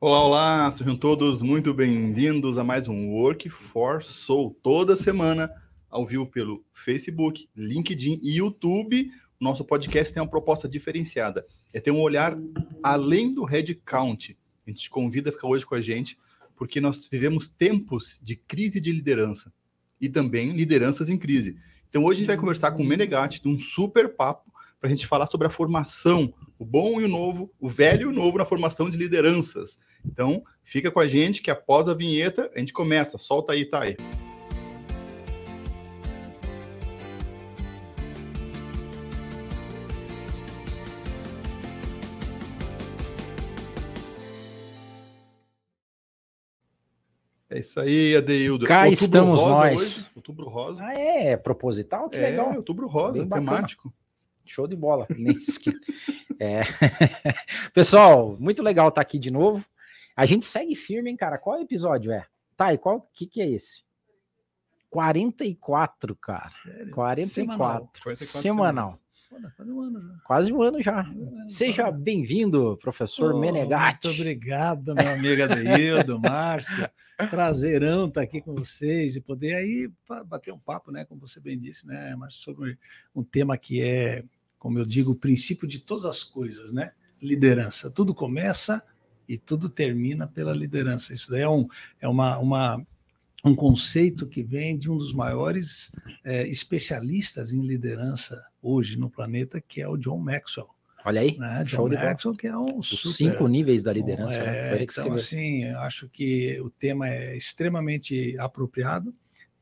Olá, olá, sejam todos muito bem-vindos a mais um Work for Soul. Toda semana, ao vivo pelo Facebook, LinkedIn e YouTube. Nosso podcast tem uma proposta diferenciada. É ter um olhar além do headcount. A gente te convida a ficar hoje com a gente, porque nós vivemos tempos de crise de liderança e também lideranças em crise. Então, hoje a gente vai conversar com o Menegatti, de um super papo, para a gente falar sobre a formação, o bom e o novo, o velho e o novo na formação de lideranças. Então, fica com a gente que após a vinheta a gente começa. Solta aí, Thay. É isso aí, Adeildo. Cá outubro estamos rosa nós. Hoje, outubro rosa. Ah, é? Proposital? Que é, legal. Outubro rosa, Bem temático. Bacana. Show de bola. é. Pessoal, muito legal estar aqui de novo. A gente segue firme, hein, cara? Qual episódio é? Tá, e qual que, que é esse? 44, cara. Sério? 44. Semanal. 44 Semanal. quase um ano já. Quase um ano já. Seja bem-vindo, professor oh, Menegatti. Muito obrigado, meu amigo Adeildo, Márcio. Prazerão estar aqui com vocês e poder aí bater um papo, né? Como você bem disse, né, Márcio, sobre um tema que é, como eu digo, o princípio de todas as coisas, né? Liderança. Tudo começa e tudo termina pela liderança. Isso daí é, um, é uma, uma, um conceito que vem de um dos maiores é, especialistas em liderança hoje no planeta, que é o John Maxwell. Olha aí, né? John Maxwell, que é um Os super, cinco níveis da liderança. Né? É, né? Então, assim, eu acho que o tema é extremamente apropriado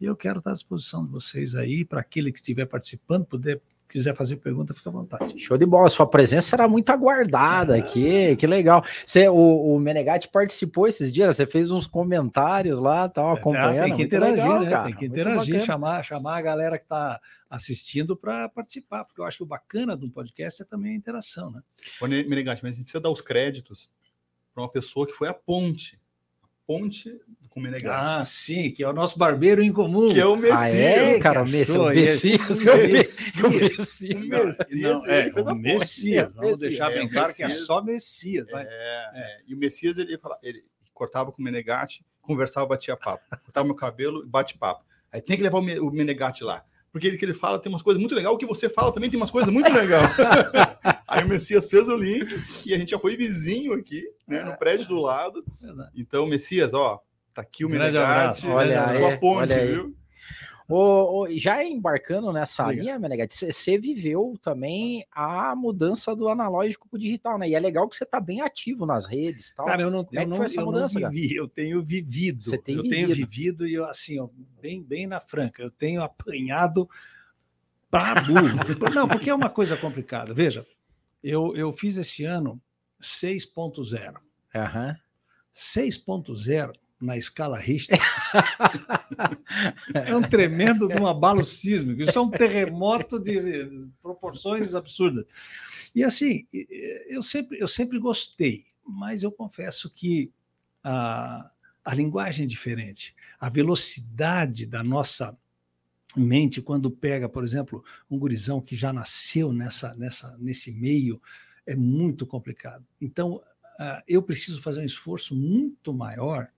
e eu quero estar à disposição de vocês aí, para aquele que estiver participando, poder quiser fazer pergunta, fica à vontade. Show de bola, sua presença era muito aguardada aqui, que legal. Você, o, o Menegatti participou esses dias, você fez uns comentários lá, tal, acompanhando. É, tem que interagir, legal, né? Tem que interagir, chamar, chamar a galera que está assistindo para participar, porque eu acho que o bacana do podcast é também a interação, né? Ô, Menegatti, mas a gente precisa dar os créditos para uma pessoa que foi a ponte ponte com Menegatti. Ah, sim, que é o nosso barbeiro em comum. Que é o Messias. Ah, é, cara, o Messias. O Messias. O Messias. O Messias. é, o Messias. Vamos deixar bem claro que é só Messias. É, é. E o Messias, ele, fala, ele cortava com o Menegatti, conversava, batia papo. Cortava meu cabelo, bate papo. Aí tem que levar o Menegatti lá. Porque ele que ele fala tem umas coisas muito legais, o que você fala também tem umas coisas muito legais. Aí o Messias fez o link e a gente já foi vizinho aqui, né, no prédio do lado. Então, Messias, ó, tá aqui o Menegatti, olha né, sua ponte, olha viu? O, o, já embarcando nessa Liga. linha, Menegatti, você viveu também a mudança do analógico para o digital, né? E é legal que você está bem ativo nas redes tal. Cara, eu não, Como é eu não, eu mudança, não vivi, cara? eu tenho vivido. Você tem eu vivido. tenho vivido e eu, assim, ó, bem, bem na franca, eu tenho apanhado para burro. não, porque é uma coisa complicada. Veja, eu, eu fiz esse ano 6.0. Uhum. 6.0 na escala Richter é um tremendo de um abalo sísmico. Isso é um terremoto de proporções absurdas. E assim, eu sempre, eu sempre gostei, mas eu confesso que a, a linguagem é diferente, a velocidade da nossa mente quando pega, por exemplo, um gurizão que já nasceu nessa, nessa, nesse meio, é muito complicado. Então, uh, eu preciso fazer um esforço muito maior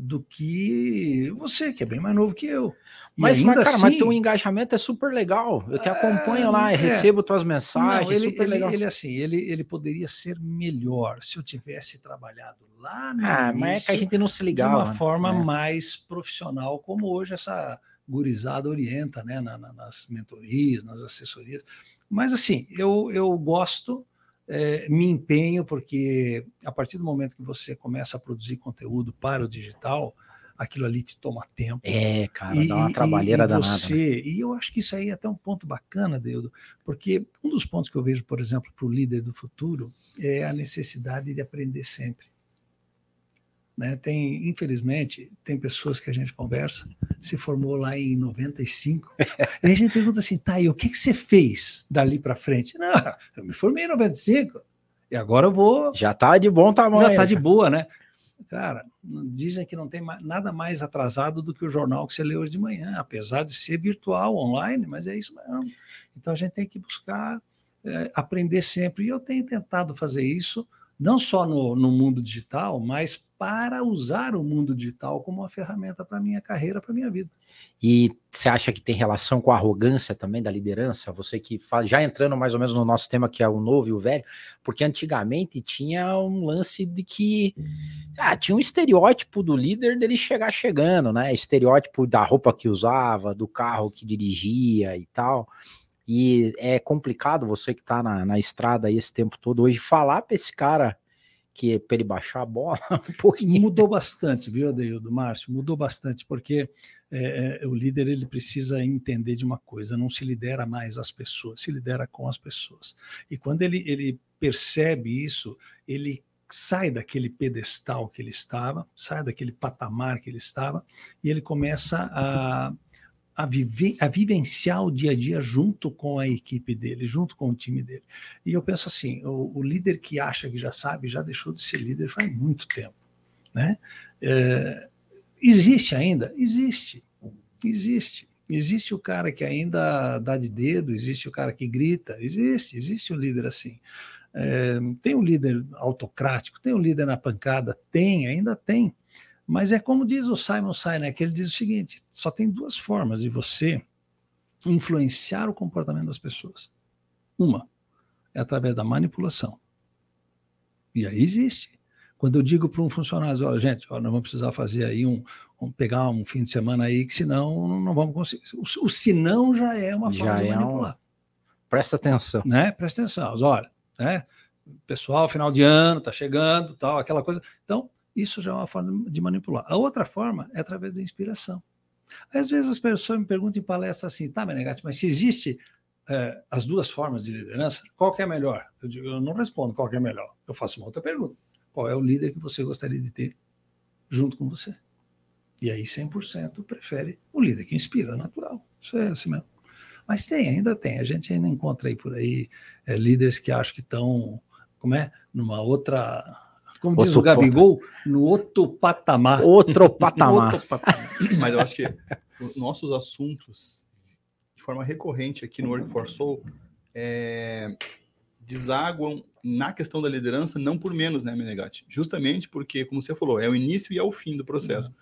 do que você, que é bem mais novo que eu. Mas, mas cara, assim, mas teu engajamento é super legal. Eu te acompanho lá, é, recebo tuas mensagens, não, ele, super ele, legal. Ele, assim, ele, ele poderia ser melhor se eu tivesse trabalhado lá no Ah, início, mas é que a gente não se ligava. De uma forma né? mais profissional, como hoje essa gurizada orienta, né, na, na, nas mentorias, nas assessorias. Mas assim, eu, eu gosto, é, me empenho, porque a partir do momento que você começa a produzir conteúdo para o digital, aquilo ali te toma tempo. É, cara, e, dá uma trabalheira e, e danada. Você, né? E eu acho que isso aí é até um ponto bacana, Deudo, porque um dos pontos que eu vejo, por exemplo, para o líder do futuro é a necessidade de aprender sempre. Né? Tem, infelizmente, tem pessoas que a gente conversa, se formou lá em 95, e a gente pergunta assim, tá, e o que, que você fez dali para frente? Não, eu me formei em 95, e agora eu vou... Já tá de bom tamanho. Já tá de boa, né? Cara, dizem que não tem nada mais atrasado do que o jornal que você lê hoje de manhã, apesar de ser virtual, online, mas é isso mesmo. Então a gente tem que buscar é, aprender sempre, e eu tenho tentado fazer isso, não só no, no mundo digital, mas para usar o mundo digital como uma ferramenta para minha carreira, para minha vida. E você acha que tem relação com a arrogância também da liderança? Você que fala, já entrando mais ou menos no nosso tema, que é o novo e o velho, porque antigamente tinha um lance de que ah, tinha um estereótipo do líder dele chegar chegando, né? Estereótipo da roupa que usava, do carro que dirigia e tal. E é complicado você que está na, na estrada aí esse tempo todo hoje falar para esse cara que para ele baixar a bola um pouquinho. Mudou bastante, viu, Adeildo, Márcio? Mudou bastante, porque é, é, o líder ele precisa entender de uma coisa: não se lidera mais as pessoas, se lidera com as pessoas. E quando ele, ele percebe isso, ele sai daquele pedestal que ele estava, sai daquele patamar que ele estava, e ele começa a a, a vivenciar o dia a dia junto com a equipe dele, junto com o time dele. E eu penso assim: o, o líder que acha que já sabe já deixou de ser líder faz muito tempo. Né? É, existe ainda? Existe. Existe. Existe o cara que ainda dá de dedo, existe o cara que grita, existe, existe um líder assim. É, tem um líder autocrático, tem um líder na pancada, tem, ainda tem. Mas é como diz o Simon Sinek, ele diz o seguinte: só tem duas formas de você influenciar o comportamento das pessoas. Uma é através da manipulação. E aí existe. Quando eu digo para um funcionário, olha, gente, ó, nós vamos precisar fazer aí um, um, pegar um fim de semana aí, que senão não vamos conseguir. O, o senão já é uma forma já de manipular. É um... Presta atenção. Né? Presta atenção. Olha, né? Pessoal, final de ano, tá chegando, tal, aquela coisa. Então, isso já é uma forma de manipular. A outra forma é através da inspiração. Às vezes as pessoas me perguntam em palestra assim, tá, Menegatti, mas se existe é, as duas formas de liderança, qual que é melhor? Eu, digo, eu não respondo qual que é melhor. Eu faço uma outra pergunta. Qual é o líder que você gostaria de ter junto com você? E aí 100% prefere o líder que inspira, natural. Isso é assim mesmo. Mas tem, ainda tem. A gente ainda encontra aí por aí é, líderes que acham que estão, como é, numa outra como diz outro o Gabigol, no outro patamar. Outro patamar. outro patamar. Mas eu acho que nossos assuntos, de forma recorrente aqui no Workforce Soul, é, desaguam na questão da liderança, não por menos, né, Menegatti? Justamente porque, como você falou, é o início e é o fim do processo. Uhum.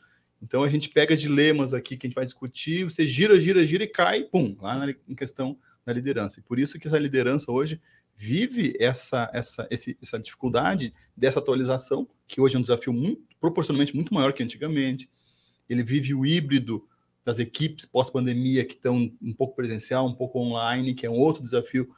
Então a gente pega dilemas aqui que a gente vai discutir, você gira, gira, gira e cai, pum, lá na, em questão da liderança. E por isso que essa liderança hoje vive essa, essa, esse, essa dificuldade dessa atualização, que hoje é um desafio muito, proporcionalmente muito maior que antigamente. Ele vive o híbrido das equipes pós-pandemia, que estão um pouco presencial, um pouco online, que é um outro desafio.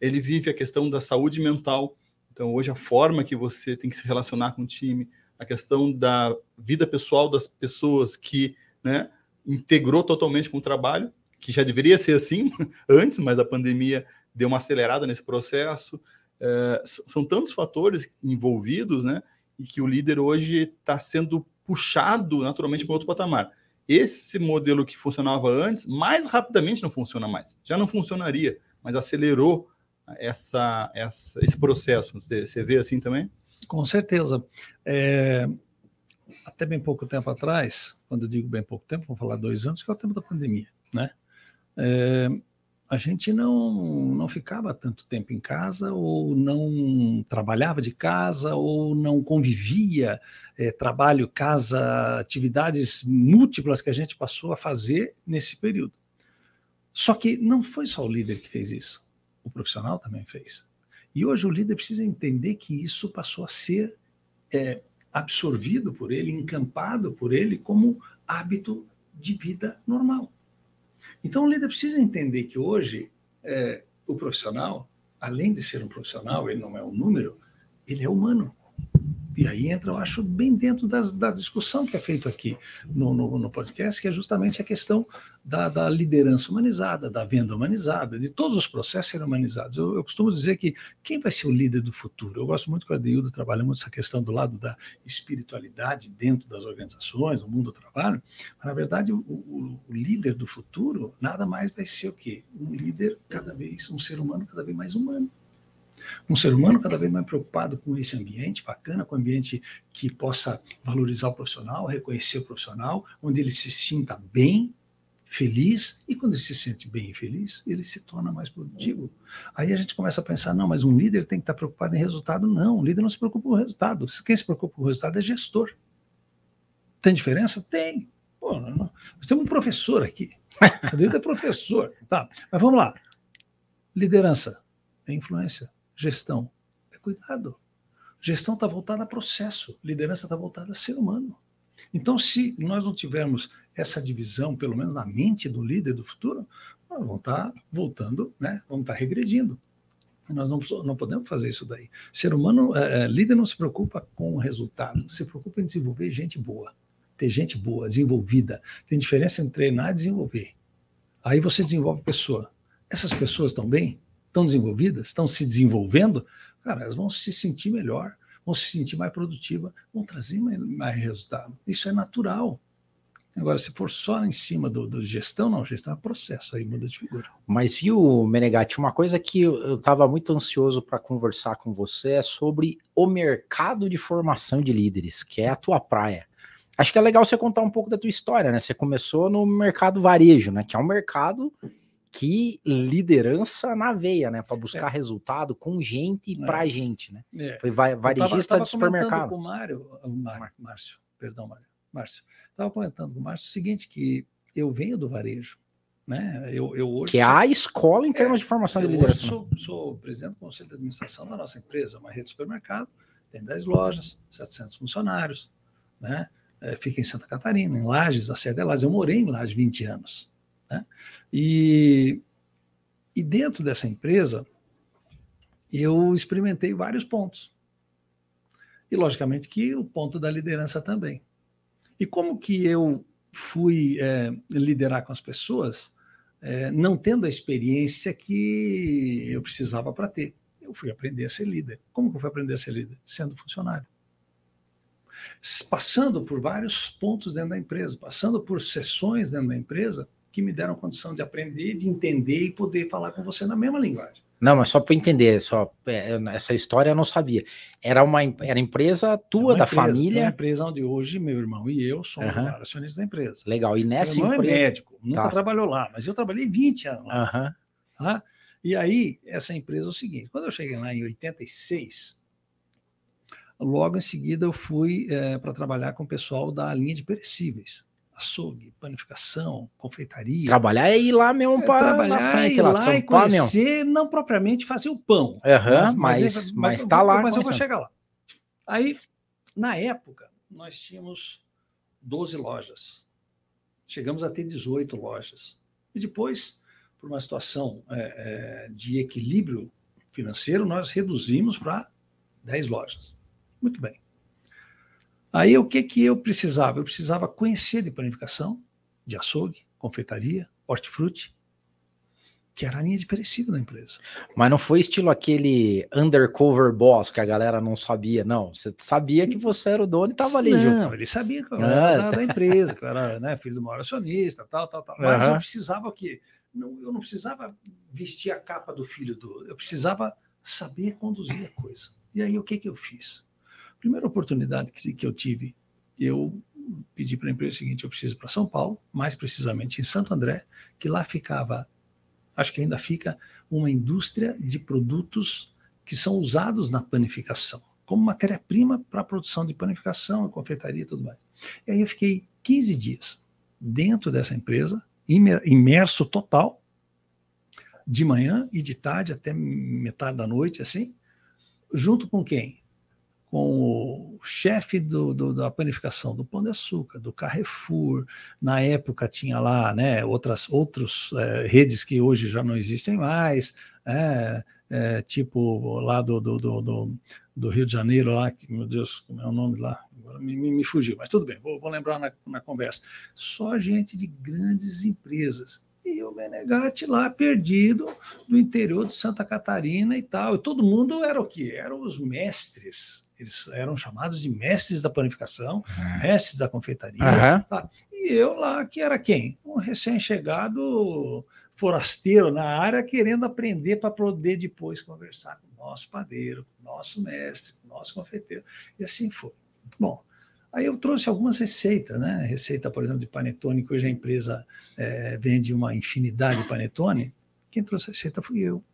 Ele vive a questão da saúde mental. Então, hoje, a forma que você tem que se relacionar com o time, a questão da vida pessoal das pessoas que né, integrou totalmente com o trabalho, que já deveria ser assim antes, mas a pandemia deu uma acelerada nesse processo. É, são tantos fatores envolvidos, né? E que o líder hoje está sendo puxado naturalmente para outro patamar. Esse modelo que funcionava antes, mais rapidamente não funciona mais. Já não funcionaria, mas acelerou essa, essa esse processo. Você, você vê assim também? Com certeza. É, até bem pouco tempo atrás, quando eu digo bem pouco tempo, vou falar dois anos, que é o tempo da pandemia, né? É, a gente não, não ficava tanto tempo em casa, ou não trabalhava de casa, ou não convivia, é, trabalho, casa, atividades múltiplas que a gente passou a fazer nesse período. Só que não foi só o líder que fez isso, o profissional também fez. E hoje o líder precisa entender que isso passou a ser é, absorvido por ele, encampado por ele como hábito de vida normal. Então, o líder precisa entender que hoje é, o profissional, além de ser um profissional, ele não é um número, ele é humano. E aí entra, eu acho, bem dentro das, da discussão que é feita aqui no, no, no, podcast, que é justamente a questão da, da, liderança humanizada, da venda humanizada, de todos os processos serem humanizados. Eu, eu, costumo dizer que quem vai ser o líder do futuro? Eu gosto muito que o Adeildo trabalha muito essa questão do lado da espiritualidade dentro das organizações, no mundo do trabalho, mas, na verdade, o, o, o líder do futuro nada mais vai ser o quê? Um líder cada vez, um ser humano cada vez mais humano um ser humano cada vez mais preocupado com esse ambiente bacana, com um ambiente que possa valorizar o profissional, reconhecer o profissional, onde ele se sinta bem, feliz, e quando ele se sente bem e feliz, ele se torna mais produtivo. Aí a gente começa a pensar, não, mas um líder tem que estar preocupado em resultado. Não, o líder não se preocupa com o resultado. Quem se preocupa com o resultado é gestor. Tem diferença? Tem. Pô, não, não. Nós temos um professor aqui. O líder é professor. Tá, mas vamos lá. Liderança é influência. Gestão é cuidado. Gestão está voltada a processo. Liderança está voltada a ser humano. Então, se nós não tivermos essa divisão, pelo menos na mente do líder do futuro, nós vamos estar tá voltando, né? vamos estar tá regredindo. Nós não, não podemos fazer isso daí. Ser humano, é, é, líder não se preocupa com o resultado, se preocupa em desenvolver gente boa, ter gente boa, desenvolvida. Tem diferença entre treinar e desenvolver. Aí você desenvolve pessoa. Essas pessoas estão bem? Estão desenvolvidas? Estão se desenvolvendo? Cara, elas vão se sentir melhor, vão se sentir mais produtiva, vão trazer mais, mais resultado. Isso é natural. Agora, se for só em cima do, do, gestão, não, gestão é processo, aí muda de figura. Mas viu, Menegatti, uma coisa que eu estava muito ansioso para conversar com você é sobre o mercado de formação de líderes, que é a tua praia. Acho que é legal você contar um pouco da tua história, né? Você começou no mercado varejo, né? Que é um mercado que liderança na veia, né? Para buscar é. resultado com gente e é. para gente, né? É. Foi varejista tava, tava de supermercado. Com o Mário, o Mário, Márcio, perdão, Mário, Márcio. Estava comentando com o Márcio o seguinte, que eu venho do varejo, né? Eu, eu hoje que é a escola em termos é, de formação de liderança. Eu sou, sou presidente do conselho de administração da nossa empresa, uma rede de supermercado, tem 10 lojas, 700 funcionários, né? É, fica em Santa Catarina, em Lages, a sede é Lages. Eu morei em Lages 20 anos. Né? E, e dentro dessa empresa, eu experimentei vários pontos. E, logicamente, que o ponto da liderança também. E como que eu fui é, liderar com as pessoas, é, não tendo a experiência que eu precisava para ter? Eu fui aprender a ser líder. Como que eu fui aprender a ser líder? Sendo funcionário. Passando por vários pontos dentro da empresa, passando por sessões dentro da empresa, que me deram condição de aprender, de entender e poder falar com você na mesma linguagem. Não, mas só para entender, só é, essa história eu não sabia. Era uma era empresa tua da empresa, família? É uma empresa onde hoje meu irmão e eu somos uhum. acionistas da empresa. Legal. E nessa meu irmão é empresa... é médico, nunca tá. trabalhou lá, mas eu trabalhei 20 anos lá. Uhum. Tá? E aí essa empresa é o seguinte: quando eu cheguei lá em 86, logo em seguida eu fui é, para trabalhar com o pessoal da linha de perecíveis açougue, panificação, confeitaria. Trabalhar é ir lá mesmo para trabalhar frente, ir lá, lá e conhecer, mesmo. não propriamente fazer o pão. Uhum, mas, mas, mas tá lá. Mas eu vou chegar lá. Aí, na época, nós tínhamos 12 lojas. Chegamos a ter 18 lojas. E depois, por uma situação é, é, de equilíbrio financeiro, nós reduzimos para 10 lojas. Muito bem. Aí o que, que eu precisava? Eu precisava conhecer de panificação, de açougue, confeitaria, hortifruti, que era a linha de perecível da empresa. Mas não foi estilo aquele undercover boss que a galera não sabia, não. Você sabia que você era o dono e estava ali não, junto. Ele sabia que eu era ah, da, da, empresa, que eu era né, filho do maior acionista, tal, tal, tal. Mas uhum. eu precisava o quê? Não, eu não precisava vestir a capa do filho do. Eu precisava saber conduzir a coisa. E aí o que, que eu fiz? Primeira oportunidade que, que eu tive, eu pedi para a empresa o seguinte: eu preciso para São Paulo, mais precisamente em Santo André, que lá ficava, acho que ainda fica, uma indústria de produtos que são usados na panificação, como matéria-prima para a produção de panificação, confeitaria e tudo mais. E aí eu fiquei 15 dias dentro dessa empresa, imerso total, de manhã e de tarde até metade da noite, assim, junto com quem? Com o chefe do, do, da panificação do Pão de Açúcar, do Carrefour. Na época tinha lá né, outras outros, é, redes que hoje já não existem mais, é, é, tipo lá do, do, do, do, Rio de Janeiro, lá, que, meu Deus, como é o nome lá? Me, me, me fugiu, mas tudo bem, vou, vou lembrar na, na conversa. Só gente de grandes empresas e o Menegatti lá perdido no interior de Santa Catarina e tal. E todo mundo era o quê? Eram os mestres. Eles eram chamados de mestres da panificação, uhum. mestres da confeitaria. Uhum. Tá? E eu lá, que era quem? Um recém-chegado forasteiro na área, querendo aprender para poder depois conversar com o nosso padeiro, com o nosso mestre, com o nosso confeiteiro. E assim foi. Bom, Aí eu trouxe algumas receitas, né? Receita, por exemplo, de panetone, que hoje a empresa é, vende uma infinidade de panetone. Quem trouxe a receita fui eu.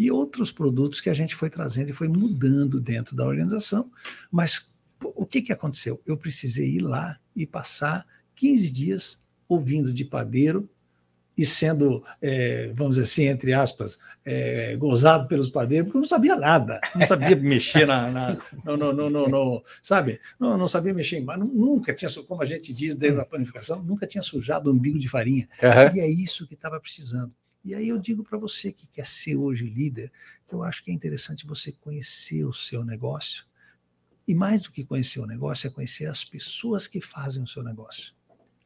E outros produtos que a gente foi trazendo e foi mudando dentro da organização. Mas o que, que aconteceu? Eu precisei ir lá e passar 15 dias ouvindo de padeiro e sendo, é, vamos dizer assim, entre aspas, é, gozado pelos padeiros, porque eu não sabia nada, não sabia mexer na, na no, no, no, no, sabe, não, não sabia mexer em mas nunca tinha, como a gente diz dentro da panificação, nunca tinha sujado o umbigo de farinha, uhum. e é isso que estava precisando. E aí eu digo para você que quer ser hoje líder, que eu acho que é interessante você conhecer o seu negócio, e mais do que conhecer o negócio, é conhecer as pessoas que fazem o seu negócio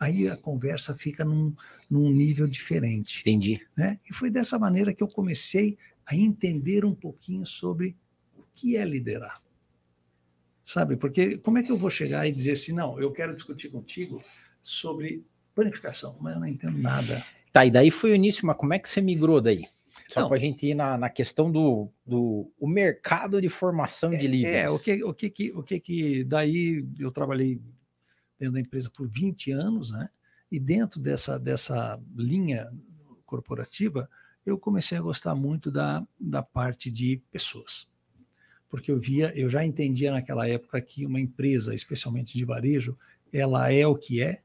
aí a conversa fica num, num nível diferente. Entendi. Né? E foi dessa maneira que eu comecei a entender um pouquinho sobre o que é liderar. Sabe? Porque como é que eu vou chegar e dizer assim, não, eu quero discutir contigo sobre planificação, mas eu não entendo nada. Tá, e daí foi o início, mas como é que você migrou daí? Só para a gente ir na, na questão do, do o mercado de formação é, de líderes. É, o que, o que, que, o que, que daí eu trabalhei dentro da empresa por 20 anos, né? E dentro dessa, dessa linha corporativa, eu comecei a gostar muito da, da parte de pessoas. Porque eu via, eu já entendia naquela época que uma empresa, especialmente de varejo, ela é o que é,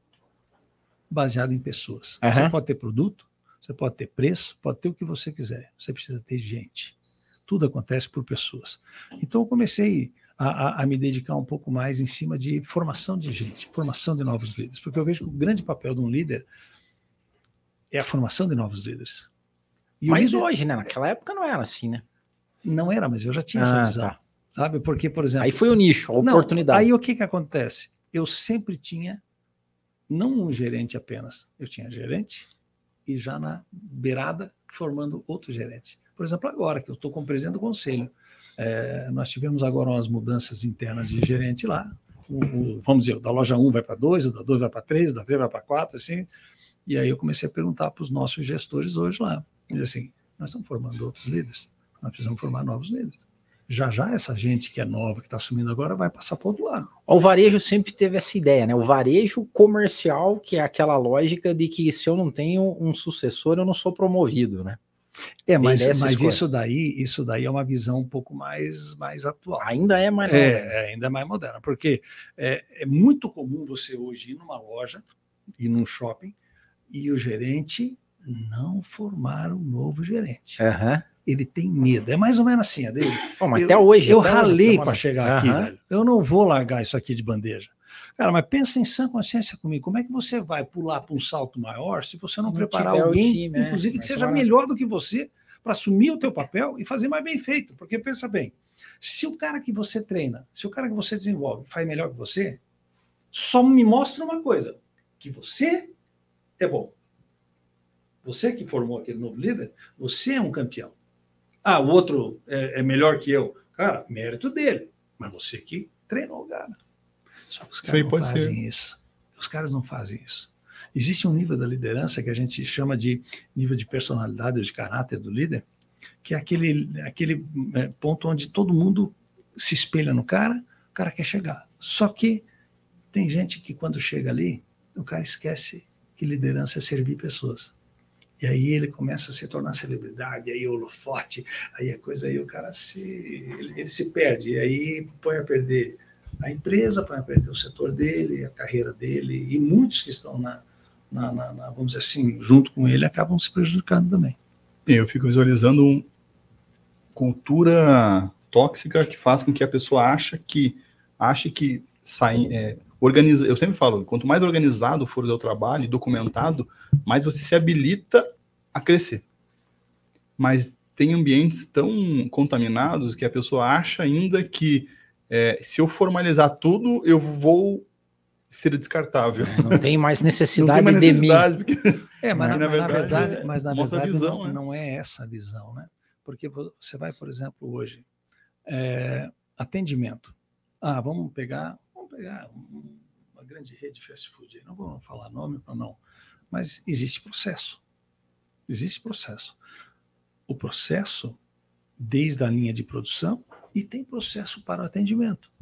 baseado em pessoas. Uhum. Você pode ter produto, você pode ter preço, pode ter o que você quiser. Você precisa ter gente. Tudo acontece por pessoas. Então eu comecei a, a, me dedicar um pouco mais em cima de formação de gente, formação de novos líderes, porque eu vejo que o grande papel de um líder é a formação de novos líderes. E mas líder, hoje, né? Naquela época não era assim, né? Não era, mas eu já tinha ah, essa visão. Tá. Sabe? Porque, por exemplo. Aí foi o nicho, a oportunidade. aí o que, que acontece? Eu sempre tinha, não um gerente apenas, eu tinha gerente e já na beirada formando outro gerente. Por exemplo, agora que eu estou como presidente do conselho, é, nós tivemos agora umas mudanças internas de gerente lá. O, o, vamos dizer, da loja 1 vai para 2, da 2 vai para 3, da 3 vai para 4, assim. E aí eu comecei a perguntar para os nossos gestores hoje lá. Assim, nós estamos formando outros líderes, nós precisamos formar novos líderes. Já já essa gente que é nova, que está assumindo agora, vai passar para outro lado. O varejo sempre teve essa ideia, né? O varejo comercial, que é aquela lógica de que se eu não tenho um sucessor, eu não sou promovido, né? É, mas, mas isso daí, isso daí é uma visão um pouco mais, mais atual. Ainda é mais moderna. É, ainda é mais moderna, porque é, é muito comum você hoje ir numa loja, ir num shopping, e o gerente não formar um novo gerente. Uhum. Ele tem medo. É mais ou menos assim, a dele. eu, até hoje. Eu até ralei para chegar uhum. aqui, velho. Eu não vou largar isso aqui de bandeja. Cara, mas pensa em sã consciência comigo. Como é que você vai pular para um salto maior se você não, não preparar alguém, time, é, inclusive, é, que seja melhor do que você, para assumir o teu papel e fazer mais bem feito? Porque pensa bem, se o cara que você treina, se o cara que você desenvolve faz melhor que você, só me mostra uma coisa, que você é bom. Você que formou aquele novo líder, você é um campeão. Ah, o outro é, é melhor que eu. Cara, mérito dele. Mas você que treinou o cara. Só que os caras não fazem ser. isso. Os caras não fazem isso. Existe um nível da liderança que a gente chama de nível de personalidade ou de caráter do líder, que é aquele, aquele é, ponto onde todo mundo se espelha no cara, o cara quer chegar. Só que tem gente que quando chega ali, o cara esquece que liderança é servir pessoas. E aí ele começa a se tornar celebridade, aí holofote, aí a coisa aí o cara se ele, ele se perde, e aí põe a perder a empresa, para perder o setor dele, a carreira dele, e muitos que estão na, na, na, na, vamos dizer assim, junto com ele, acabam se prejudicando também. Eu fico visualizando uma cultura tóxica que faz com que a pessoa ache que ache que sai, é, organiza, eu sempre falo, quanto mais organizado for o seu trabalho e documentado, mais você se habilita a crescer. Mas tem ambientes tão contaminados que a pessoa acha ainda que é, se eu formalizar tudo, eu vou ser descartável. É, não tem mais necessidade, tem mais necessidade de mim. Porque... É, mas, na, na, verdade, verdade, é, mas na verdade visão, não, né? não, é essa a visão, né? Porque você vai, por exemplo, hoje, é, atendimento. Ah, vamos pegar, pegar uma grande rede de fast food. Não vou falar nome para não, mas existe processo. Existe processo. O processo, desde a linha de produção, e tem processo para o atendimento.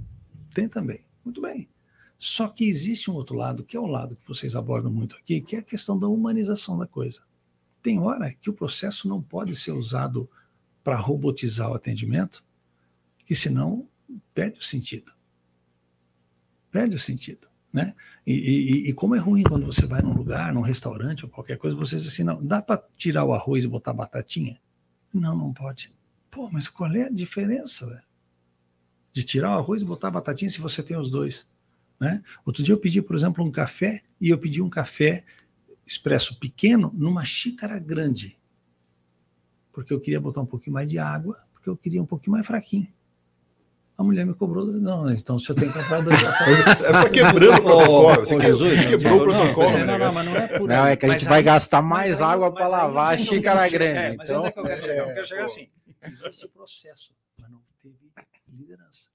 Tem também. Muito bem. Só que existe um outro lado, que é o lado que vocês abordam muito aqui, que é a questão da humanização da coisa. Tem hora que o processo não pode ser usado para robotizar o atendimento, que senão perde o sentido. Perde o sentido. Né? E, e, e, como é ruim quando você vai num lugar, num restaurante ou qualquer coisa, você diz assim, não, dá para tirar o arroz e botar batatinha? Não, não pode. Pô, mas qual é a diferença, velho? De tirar o arroz e botar batatinha se você tem os dois? Né? Outro dia eu pedi, por exemplo, um café e eu pedi um café expresso pequeno numa xícara grande. Porque eu queria botar um pouquinho mais de água, porque eu queria um pouquinho mais fraquinho. A mulher me cobrou, não, então se eu tenho que comprar dois. é para quebrando o protocolo. Você, Jesus, quebrou o protocolo. Não, não, não, mas não é por Não, é que a gente vai gastar mais água para lavar a xícara grande. É, mas então... onde é que eu quero chegar? Eu quero chegar assim. Existe o processo, mas não teve liderança.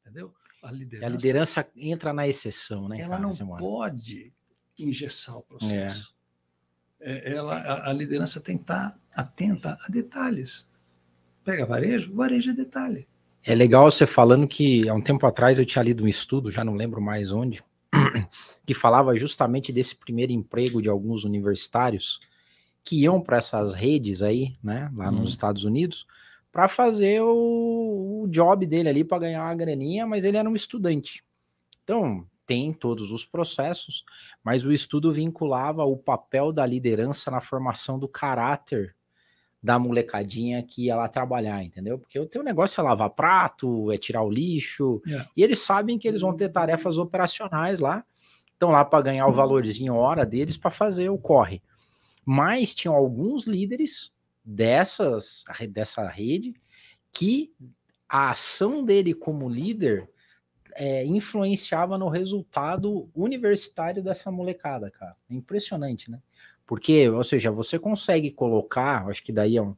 Entendeu? A liderança, a liderança entra na exceção, né? Ela cara, não pode engessar o processo. É. É, ela, a, a, liderança tem que estar atenta a detalhes. Pega varejo, varejo é detalhe. É legal você falando que há um tempo atrás eu tinha lido um estudo, já não lembro mais onde, que falava justamente desse primeiro emprego de alguns universitários que iam para essas redes aí, né, lá nos Estados Unidos, para fazer o, o, job dele ali para ganhar uma graninha, mas ele era um estudante. Então, tem todos os processos, mas o estudo vinculava o papel da liderança na formação do caráter da molecadinha que ia lá trabalhar, entendeu? Porque o teu negócio é lavar prato, é tirar o lixo, yeah. e eles sabem que eles vão ter tarefas operacionais lá, estão lá para ganhar o valorzinho hora deles para fazer o corre. Mas tinham alguns líderes dessas dessa rede que a ação dele como líder é, influenciava no resultado universitário dessa molecada, cara. É impressionante, né? Porque, ou seja, você consegue colocar, acho que daí é um,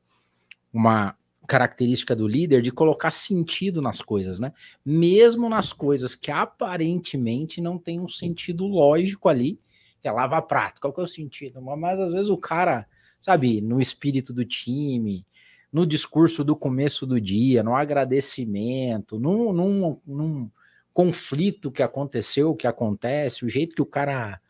uma característica do líder de colocar sentido nas coisas, né? Mesmo nas coisas que aparentemente não tem um sentido lógico ali, que é lavar prato, qual que é o sentido? Mas às vezes o cara, sabe, no espírito do time, no discurso do começo do dia, no agradecimento, num, num, num conflito que aconteceu, que acontece, o jeito que o cara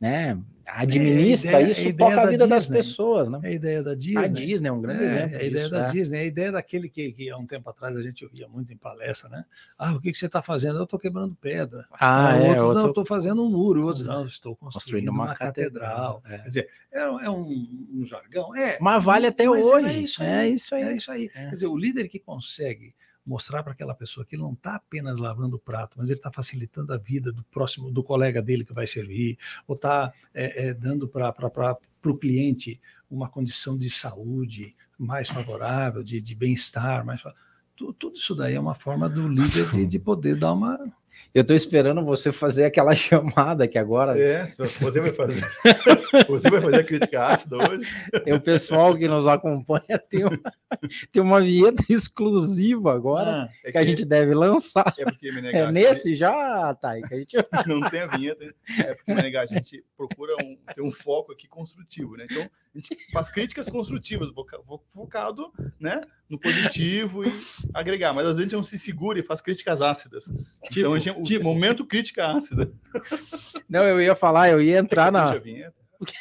né, administra é, ideia, isso, toca a vida das pessoas, né? É a ideia da Disney. A Disney é um grande é, exemplo. É a ideia disso, da é. Disney, é a ideia daquele que, que há um tempo atrás a gente ouvia muito em palestra, né? Ah, o que, que você está fazendo? Eu estou quebrando pedra. Ah, ah é, outros, eu não, estou fazendo um muro. Outros, não, estou construindo, construindo uma, uma, catedral. catedral. É. Quer dizer, é, é um, um, jargão. É, mas vale até mas hoje. É isso aí. É isso aí. É isso aí. Quer dizer, o líder que consegue mostrar para aquela pessoa que ele não está apenas lavando o prato, mas ele está facilitando a vida do próximo, do colega dele que vai servir, ou está é, é, dando para o cliente uma condição de saúde mais favorável, de, de bem-estar, mais tudo, isso daí é uma forma do líder de, de poder dar uma eu estou esperando você fazer aquela chamada que agora. É, você vai fazer. você vai fazer a crítica ácida hoje. É o pessoal que nos acompanha tem uma, tem uma vinheta exclusiva agora ah, é que, que, a gente deve lançar. É porque Menegate, é nesse já, Thay, que a gente não tem a vinheta. É porque Menegate, a gente procura um, ter um foco aqui construtivo, né? Então a gente faz críticas construtivas, focado, né, no positivo e agregar. Mas às vezes a gente não se segura e faz críticas ácidas. Tipo, então a gente Momento crítica ácida. Não, eu ia falar, eu ia entrar na.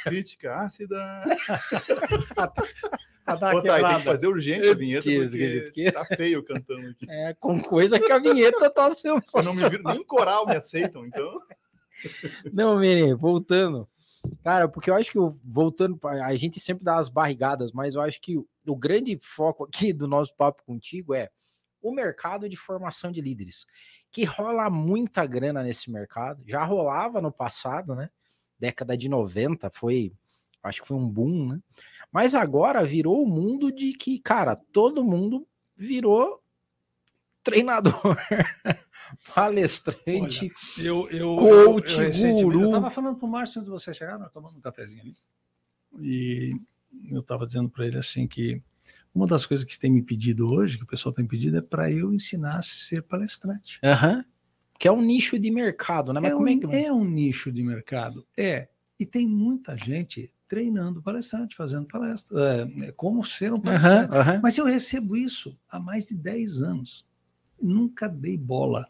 Crítica ácida. Pô, tá, tem que fazer urgente a vinheta, porque, tá feio cantando aqui. É, com coisa que a vinheta tá sendo. Eu não me viro, nem coral me aceitam, então. Não, Mene, voltando. Cara, porque eu acho que voltando, a gente sempre dá as barrigadas, mas eu acho que o grande foco aqui do nosso papo contigo é o mercado de formação de líderes que rola muita grana nesse mercado. Já rolava no passado, né? Década de 90 foi, acho que foi um boom, né? Mas agora virou o mundo de que, cara, todo mundo virou treinador, palestrante, Olha, eu, eu, coach, eu, eu, guru. Eu estava falando para o Márcio antes de você chegar, nós tomando um cafezinho ali. E eu estava dizendo para ele assim que uma das coisas que tem me pedido hoje, que o pessoal tem pedido, é para eu ensinar a ser palestrante. Uhum. Que é um nicho de mercado, né? Mas é, como um, é, que... é um nicho de mercado. É. E tem muita gente treinando palestrante, fazendo palestra, é, é como ser um palestrante. Uhum, uhum. Mas eu recebo isso há mais de 10 anos. Nunca dei bola.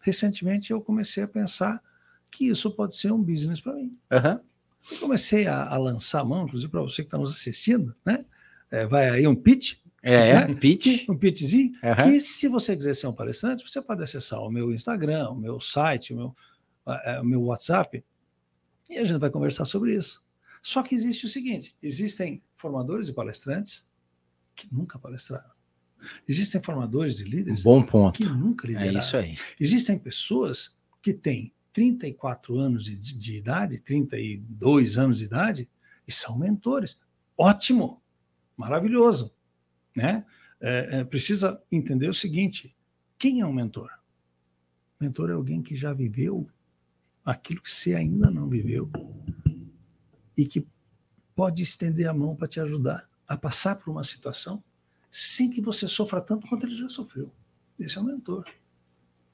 recentemente eu comecei a pensar que isso pode ser um business para mim. Uhum. Eu comecei a, a lançar a mão, inclusive para você que está nos assistindo, né? É, vai aí um pitch. É, né? um pitch. Um pitchzinho. Uhum. Que se você quiser ser um palestrante, você pode acessar o meu Instagram, o meu site, o meu, o meu WhatsApp, e a gente vai conversar sobre isso. Só que existe o seguinte: existem formadores e palestrantes que nunca palestraram. Existem formadores e líderes Bom ponto. que nunca É lideraram. isso aí. Existem pessoas que têm 34 anos de, de idade, 32 anos de idade, e são mentores. Ótimo, maravilhoso. Né? É, é, precisa entender o seguinte: quem é um mentor? Mentor é alguém que já viveu aquilo que você ainda não viveu e que pode estender a mão para te ajudar a passar por uma situação sem que você sofra tanto quanto ele já sofreu. Esse é o mentor.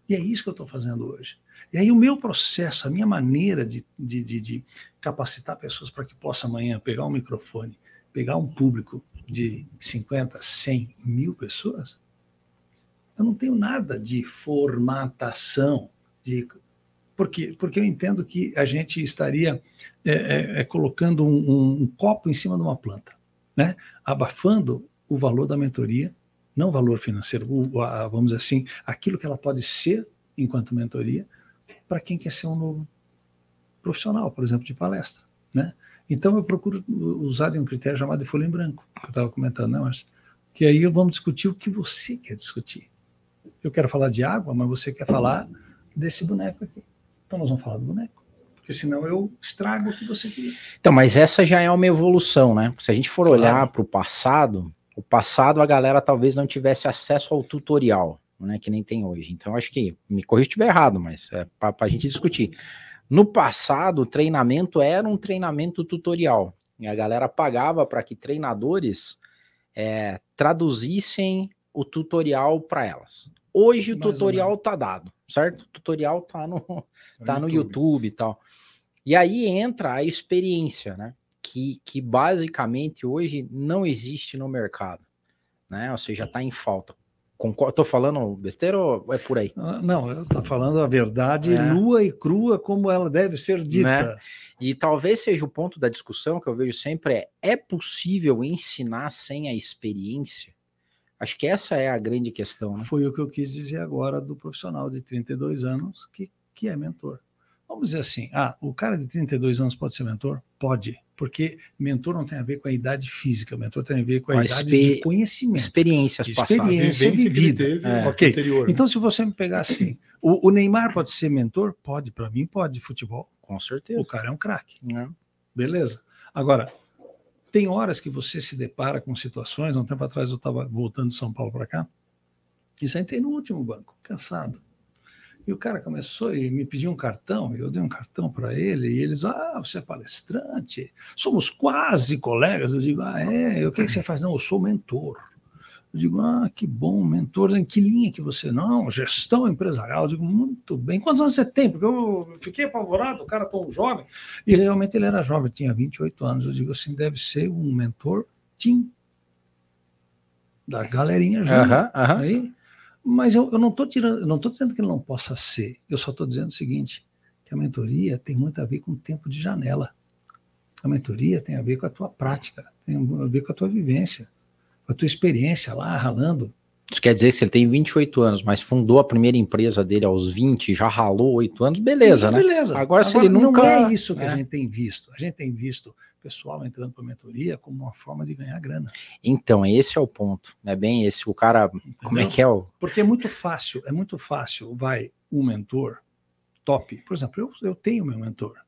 E é isso que eu estou fazendo hoje. E aí o meu processo, a minha maneira de, de, de, de capacitar pessoas para que possa amanhã pegar um microfone, pegar um público de 50, 100 mil pessoas, eu não tenho nada de formatação, de porque, porque eu entendo que a gente estaria é, é, é, colocando um, um, copo em cima de uma planta, né? abafando o valor da mentoria, não o valor financeiro, o, a, vamos dizer assim, aquilo que ela pode ser enquanto mentoria, para quem quer ser um novo profissional, por exemplo, de palestra. Né? Então eu procuro usar um critério chamado de folha em branco, que eu estava comentando, né, Márcio? Que aí vamos discutir o que você quer discutir. Eu quero falar de água, mas você quer falar desse boneco aqui. Então nós vamos falar do boneco. Porque senão eu estrago o que você queria. Então, mas essa já é uma evolução, né? Se a gente for olhar claro. para o passado, o passado a galera talvez não tivesse acesso ao tutorial, né? Que nem tem hoje. Então, acho que, me corrija se estiver errado, mas é para a gente discutir. No passado, o treinamento era um treinamento tutorial. E a galera pagava para que treinadores é, traduzissem o tutorial para elas. Hoje Mais o tutorial tá dado, certo? O tutorial tá no, tá no YouTube e tal. E aí entra a experiência, né? Que, que basicamente hoje não existe no mercado, né? Ou seja, tá em falta. Concordo, tô falando besteira ou é por aí? Não, eu tô falando a verdade é. nua e crua como ela deve ser dita. Né? E talvez seja o ponto da discussão que eu vejo sempre é: é possível ensinar sem a experiência? Acho que essa é a grande questão. Né? Foi o que eu quis dizer agora do profissional de 32 anos que, que é mentor. Vamos dizer assim, ah, o cara de 32 anos pode ser mentor? Pode, porque mentor não tem a ver com a idade física, mentor tem a ver com a, a idade de conhecimento. Experiências experiência passadas. de vida. É. Ok, anterior, então se você me pegar assim, o, o Neymar pode ser mentor? Pode, para mim pode, futebol. Com certeza. O cara é um craque. É. Beleza. Agora, tem horas que você se depara com situações. Um tempo atrás eu estava voltando de São Paulo para cá e sentei no último banco, cansado. E o cara começou e me pediu um cartão, eu dei um cartão para ele, e eles, ah, você é palestrante, somos quase colegas. Eu digo, ah, é, o que, que você faz? Não, eu sou mentor. Eu digo, ah, que bom, mentor, em que linha que você não? Gestão empresarial. Eu digo, muito bem. Quantos anos você tem? Porque eu fiquei apavorado, o cara tão jovem. E realmente ele era jovem, tinha 28 anos. Eu digo assim, deve ser um mentor Tim. Da galerinha jovem. Uh -huh, uh -huh. Aí, mas eu, eu não estou tirando, eu não estou dizendo que ele não possa ser. Eu só estou dizendo o seguinte: que a mentoria tem muito a ver com o tempo de janela. A mentoria tem a ver com a tua prática, tem a ver com a tua vivência a tua experiência lá ralando. Isso quer dizer que se ele tem 28 anos, mas fundou a primeira empresa dele aos 20, já ralou 8 anos, beleza, né? Beleza. Agora, se ele nunca. Não é isso que é. a gente tem visto. A gente tem visto pessoal entrando para mentoria como uma forma de ganhar grana. Então, esse é o ponto. É bem esse. O cara. Entendeu? Como é que é o. Porque é muito fácil, é muito fácil, vai, um mentor top. Por exemplo, eu, eu tenho meu mentor.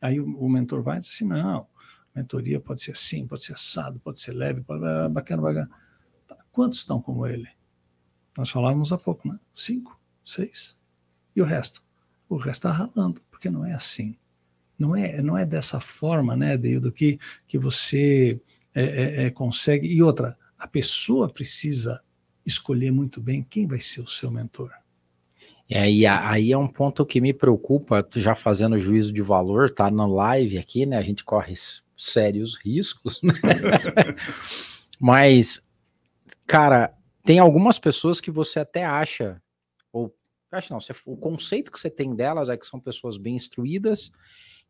Aí o, o mentor vai e diz assim: não, mentoria pode ser assim, pode ser assado, pode ser leve, pode ser bacana, bacana. Tá. Quantos estão como ele? Nós falávamos há pouco, né? Cinco, seis. E o resto? O resto está ralando, porque não é assim. Não é, não é dessa forma, né, Deildo, que, que você é, é, é, consegue. E outra, a pessoa precisa escolher muito bem quem vai ser o seu mentor. É, e aí é um ponto que me preocupa, já fazendo juízo de valor, tá na live aqui, né? A gente corre sérios riscos, né? Mas, cara, tem algumas pessoas que você até acha, ou acho não, você, o conceito que você tem delas é que são pessoas bem instruídas,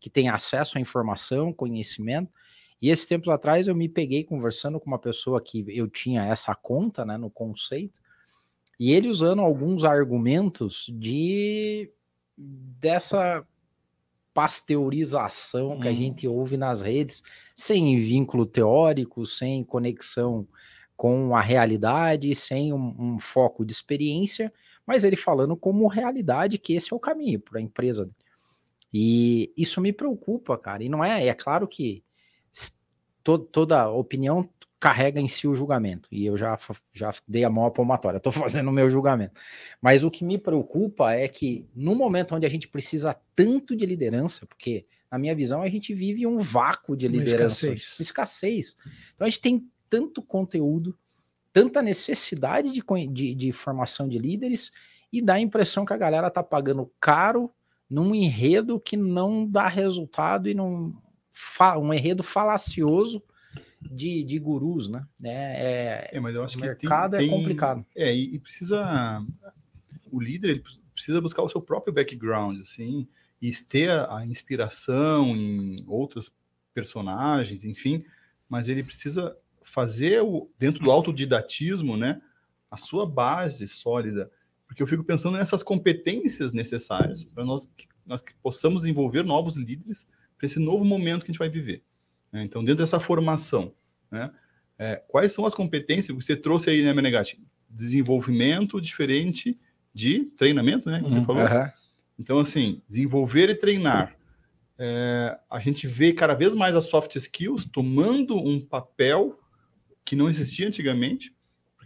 que têm acesso à informação, conhecimento. E esses tempos atrás eu me peguei conversando com uma pessoa que eu tinha essa conta, né, no conceito, e ele usando alguns argumentos de dessa pasteurização que a uhum. gente ouve nas redes, sem vínculo teórico, sem conexão com a realidade, sem um, um foco de experiência, mas ele falando como realidade que esse é o caminho para a empresa. E isso me preocupa, cara. E não é, é claro que to, toda opinião carrega em si o julgamento. E eu já, já dei a mão à palmatória, estou fazendo o meu julgamento. Mas o que me preocupa é que no momento onde a gente precisa tanto de liderança, porque na minha visão a gente vive um vácuo de liderança, uma escassez. escassez. Então a gente tem tanto conteúdo, tanta necessidade de, de, de formação de líderes e dá a impressão que a galera está pagando caro num enredo que não dá resultado e não um enredo falacioso de, de gurus, né? É, é, é mas eu acho o que mercado tem, é complicado. É, e, e, precisa o líder ele precisa buscar o seu próprio background, assim, e ter a, a inspiração em outros personagens, enfim, mas ele precisa fazer o dentro do autodidatismo, né, a sua base sólida, porque eu fico pensando nessas competências necessárias para nós que nós possamos desenvolver novos líderes para esse novo momento que a gente vai viver. Né? Então, dentro dessa formação, né? É, quais são as competências que você trouxe aí, né, Menegatti? Desenvolvimento diferente de treinamento, né? Você uhum, falou. Então, assim, desenvolver e treinar. É, a gente vê cada vez mais as soft skills tomando um papel que não existia antigamente,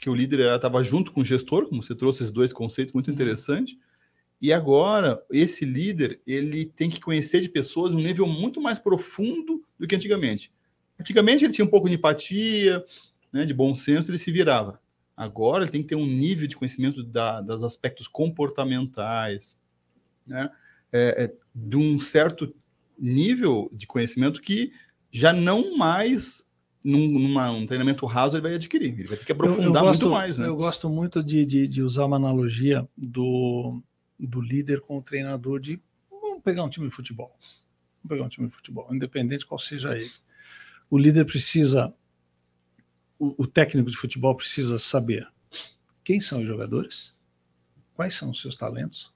porque o líder estava junto com o gestor, como você trouxe esses dois conceitos muito uhum. interessantes. E agora, esse líder, ele tem que conhecer de pessoas num nível muito mais profundo do que antigamente. Antigamente ele tinha um pouco de empatia, né, de bom senso, ele se virava. Agora ele tem que ter um nível de conhecimento da, dos aspectos comportamentais, né, é, é, de um certo nível de conhecimento que já não mais num numa, um treinamento raso ele vai adquirir, ele vai ter que aprofundar eu, eu gosto, muito mais. Né? Eu gosto muito de, de, de, usar uma analogia do, do líder com o treinador de. Vamos pegar um time de futebol. Vamos pegar um time de futebol, independente qual seja ele. O líder precisa, o, o técnico de futebol precisa saber quem são os jogadores, quais são os seus talentos,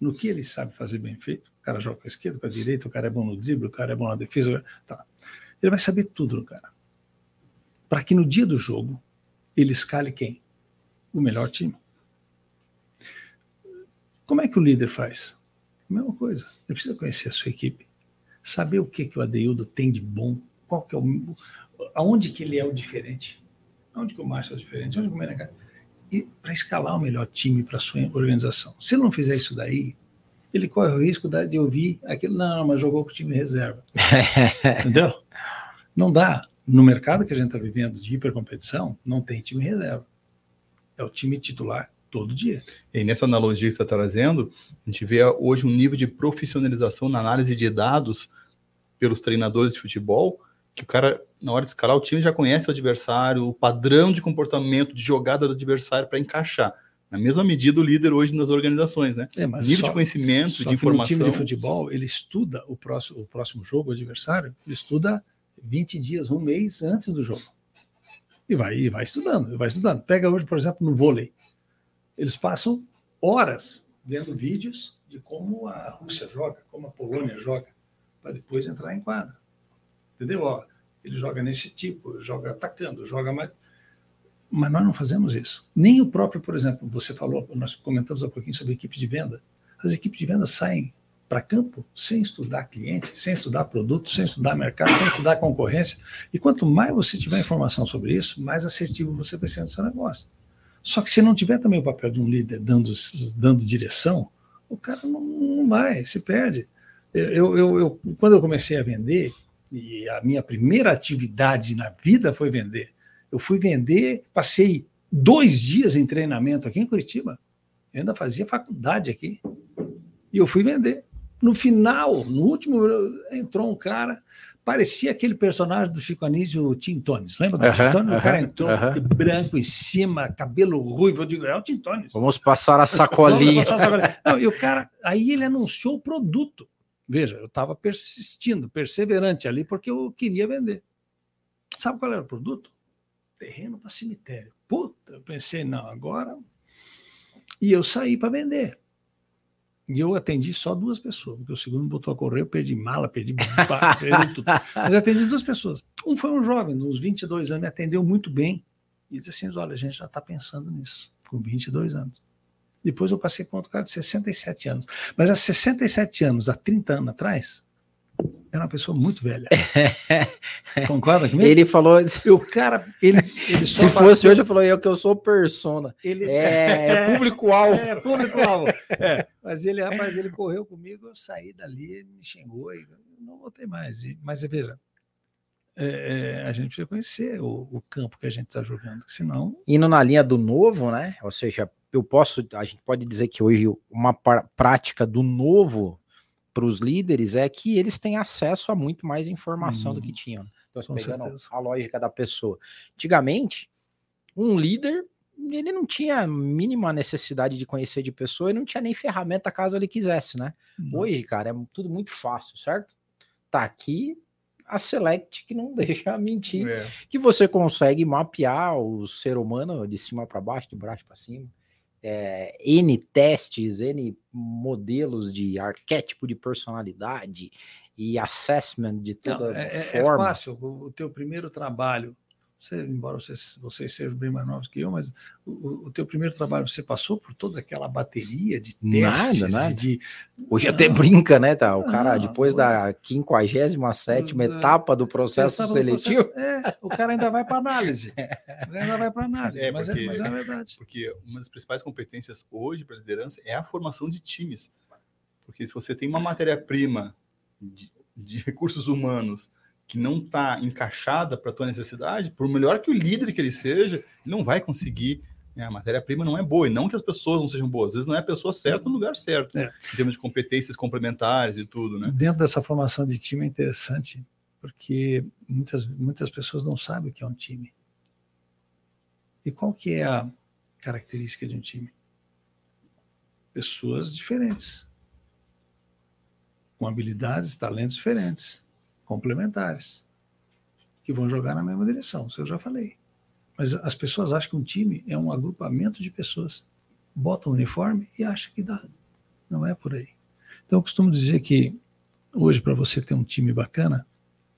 no que ele sabe fazer bem feito. O cara joga com a esquerda, com a direita, o cara é bom no drible, o cara é bom na defesa. Tá. Ele vai saber tudo no cara. Para que no dia do jogo ele escale quem? O melhor time. Como é que o líder faz? A mesma coisa. Ele precisa conhecer a sua equipe, saber o que, que o Adeildo tem de bom, qual que é o, aonde que ele é o diferente, aonde que o Márcio é o diferente, onde que o Menegatti, e para escalar o melhor time para sua organização. Se ele não fizer isso daí, ele corre o risco de ouvir aquilo, não, mas jogou com o time reserva. Entendeu? Não dá. No mercado que a gente está vivendo de hipercompetição, não tem time reserva. É o time titular todo dia. E nessa analogia que você está trazendo, a gente vê hoje um nível de profissionalização na análise de dados pelos treinadores de futebol, que o cara, na hora de escalar o time, já conhece o adversário, o padrão de comportamento, de jogada do adversário para encaixar. Na mesma medida, o líder hoje nas organizações, né? É, nível só, de conhecimento, de informação. O time de futebol, ele estuda o próximo, o próximo jogo, o adversário, ele estuda 20 dias, um mês antes do jogo. E vai, e vai estudando, vai estudando. Pega hoje, por exemplo, no vôlei. Eles passam horas vendo vídeos de como a Rússia joga, como a Polônia joga, para depois entrar em quadra. Entendeu? Ó, ele joga nesse tipo, joga atacando, joga mais. Mas nós não fazemos isso. Nem o próprio, por exemplo, você falou, nós comentamos há pouquinho sobre equipe de venda. As equipes de venda saem para campo sem estudar cliente, sem estudar produto, sem estudar mercado, sem estudar concorrência. E quanto mais você tiver informação sobre isso, mais assertivo você vai ser no seu negócio. Só que se não tiver também o papel de um líder dando, dando direção, o cara não, não vai, se perde. Eu, eu, eu, quando eu comecei a vender, e a minha primeira atividade na vida foi vender, eu fui vender, passei dois dias em treinamento aqui em Curitiba. Eu ainda fazia faculdade aqui. E eu fui vender. No final, no último, entrou um cara, parecia aquele personagem do Chico Anísio, o Tim Tones. Lembra do uh -huh, Tim Tones? Uh -huh, o cara entrou de branco em cima, cabelo ruivo. Eu digo, é o Tim Tones. Vamos passar a sacolinha. passar a sacolinha. Não, e o cara, aí ele anunciou o produto. Veja, eu estava persistindo, perseverante ali, porque eu queria vender. Sabe qual era o produto? Terreno para cemitério. Puta, eu pensei, não, agora. E eu saí para vender. E eu atendi só duas pessoas, porque o segundo botou a correr, eu perdi mala, perdi, perdi tudo. Mas eu atendi duas pessoas. Um foi um jovem, de uns 22 anos, me atendeu muito bem. E disse assim: olha, a gente já está pensando nisso, com 22 anos. Depois eu passei com outro cara de 67 anos. Mas há 67 anos, há 30 anos atrás, era uma pessoa muito velha. Concorda comigo? Ele falou. O cara, ele, ele Se fosse hoje, eu falou eu que eu sou persona. Ele é, é público-alvo. É, público-alvo. É, mas ele, rapaz, ele correu comigo, eu saí dali, ele me xingou e não voltei mais. Mas veja, é, é, a gente precisa conhecer o, o campo que a gente está jogando, senão. Indo na linha do novo, né? Ou seja, eu posso, a gente pode dizer que hoje uma prática do novo para os líderes é que eles têm acesso a muito mais informação hum, do que uhum. tinham. Então, pegando certeza. a lógica da pessoa. Antigamente, um líder ele não tinha a mínima necessidade de conhecer de pessoa e não tinha nem ferramenta caso ele quisesse, né? Não. Hoje, cara, é tudo muito fácil, certo? Tá aqui a Select que não deixa mentir, é. que você consegue mapear o ser humano de cima para baixo, de baixo para cima é, N testes, N modelos de arquétipo de personalidade e assessment de toda Não, é, é, forma. É fácil, o teu primeiro trabalho você, embora vocês, vocês sejam bem mais novos que eu, mas o, o teu primeiro trabalho você passou por toda aquela bateria de testes. Nada, nada. De... Hoje não, até brinca, né? Tá? O cara, depois da 57 etapa do processo etapa seletivo. Do processo, é, o cara ainda vai para análise. O ainda vai para análise, é, mas, é, porque, é, mas é verdade. Porque uma das principais competências hoje para liderança é a formação de times. Porque se você tem uma matéria-prima de, de recursos humanos que não está encaixada para a tua necessidade, por melhor que o líder que ele seja, ele não vai conseguir. Né? A matéria-prima não é boa, e não que as pessoas não sejam boas, às vezes não é a pessoa certa no lugar certo, é. em termos de competências complementares e tudo. Né? Dentro dessa formação de time é interessante, porque muitas, muitas pessoas não sabem o que é um time. E qual que é a característica de um time? Pessoas diferentes, com habilidades, talentos diferentes complementares, que vão jogar na mesma direção, isso eu já falei. Mas as pessoas acham que um time é um agrupamento de pessoas. Botam um uniforme e acham que dá. Não é por aí. Então eu costumo dizer que hoje, para você ter um time bacana,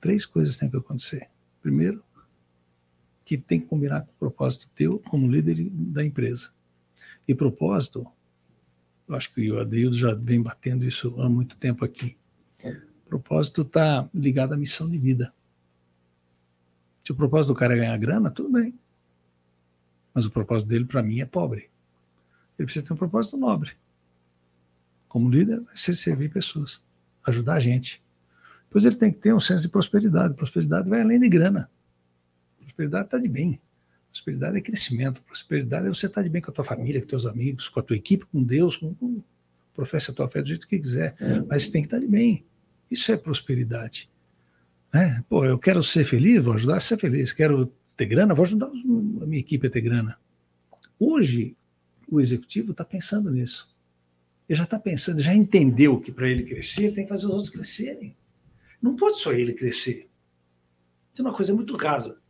três coisas têm que acontecer. Primeiro, que tem que combinar com o propósito teu como líder da empresa. E propósito, eu acho que o Adeildo já vem batendo isso há muito tempo aqui. O propósito está ligado à missão de vida. Se o propósito do cara é ganhar grana, tudo bem. Mas o propósito dele, para mim, é pobre. Ele precisa ter um propósito nobre. Como líder, vai ser servir pessoas, ajudar a gente. Depois ele tem que ter um senso de prosperidade. Prosperidade vai além de grana. Prosperidade está de bem. Prosperidade é crescimento. Prosperidade é você estar tá de bem com a tua família, com teus amigos, com a tua equipe, com Deus, com, com professa a tua fé do jeito que quiser. Mas você tem que estar tá de bem. Isso é prosperidade. Né? Pô, eu quero ser feliz, vou ajudar a ser feliz. Quero ter grana, vou ajudar a minha equipe a ter grana. Hoje, o executivo está pensando nisso. Ele já está pensando, já entendeu que para ele crescer, tem que fazer os outros crescerem. Não pode só ele crescer. Isso é uma coisa muito rasa.